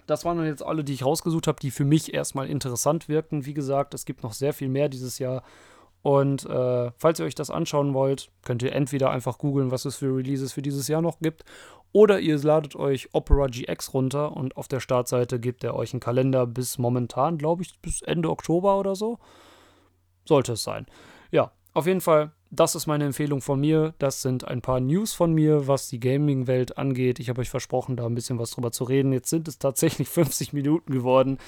das waren dann jetzt alle, die ich rausgesucht habe, die für mich erstmal interessant wirkten. Wie gesagt, es gibt noch sehr viel mehr dieses Jahr. Und äh, falls ihr euch das anschauen wollt, könnt ihr entweder einfach googeln, was es für Releases für dieses Jahr noch gibt, oder ihr ladet euch Opera GX runter und auf der Startseite gibt er euch einen Kalender bis momentan, glaube ich, bis Ende Oktober oder so. Sollte es sein. Ja, auf jeden Fall, das ist meine Empfehlung von mir. Das sind ein paar News von mir, was die Gaming-Welt angeht. Ich habe euch versprochen, da ein bisschen was drüber zu reden. Jetzt sind es tatsächlich 50 Minuten geworden.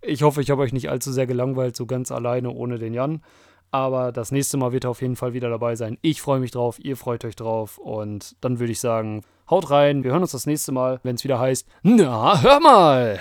Ich hoffe, ich habe euch nicht allzu sehr gelangweilt, so ganz alleine ohne den Jan. Aber das nächste Mal wird er auf jeden Fall wieder dabei sein. Ich freue mich drauf, ihr freut euch drauf. Und dann würde ich sagen, haut rein. Wir hören uns das nächste Mal, wenn es wieder heißt, na, hör mal.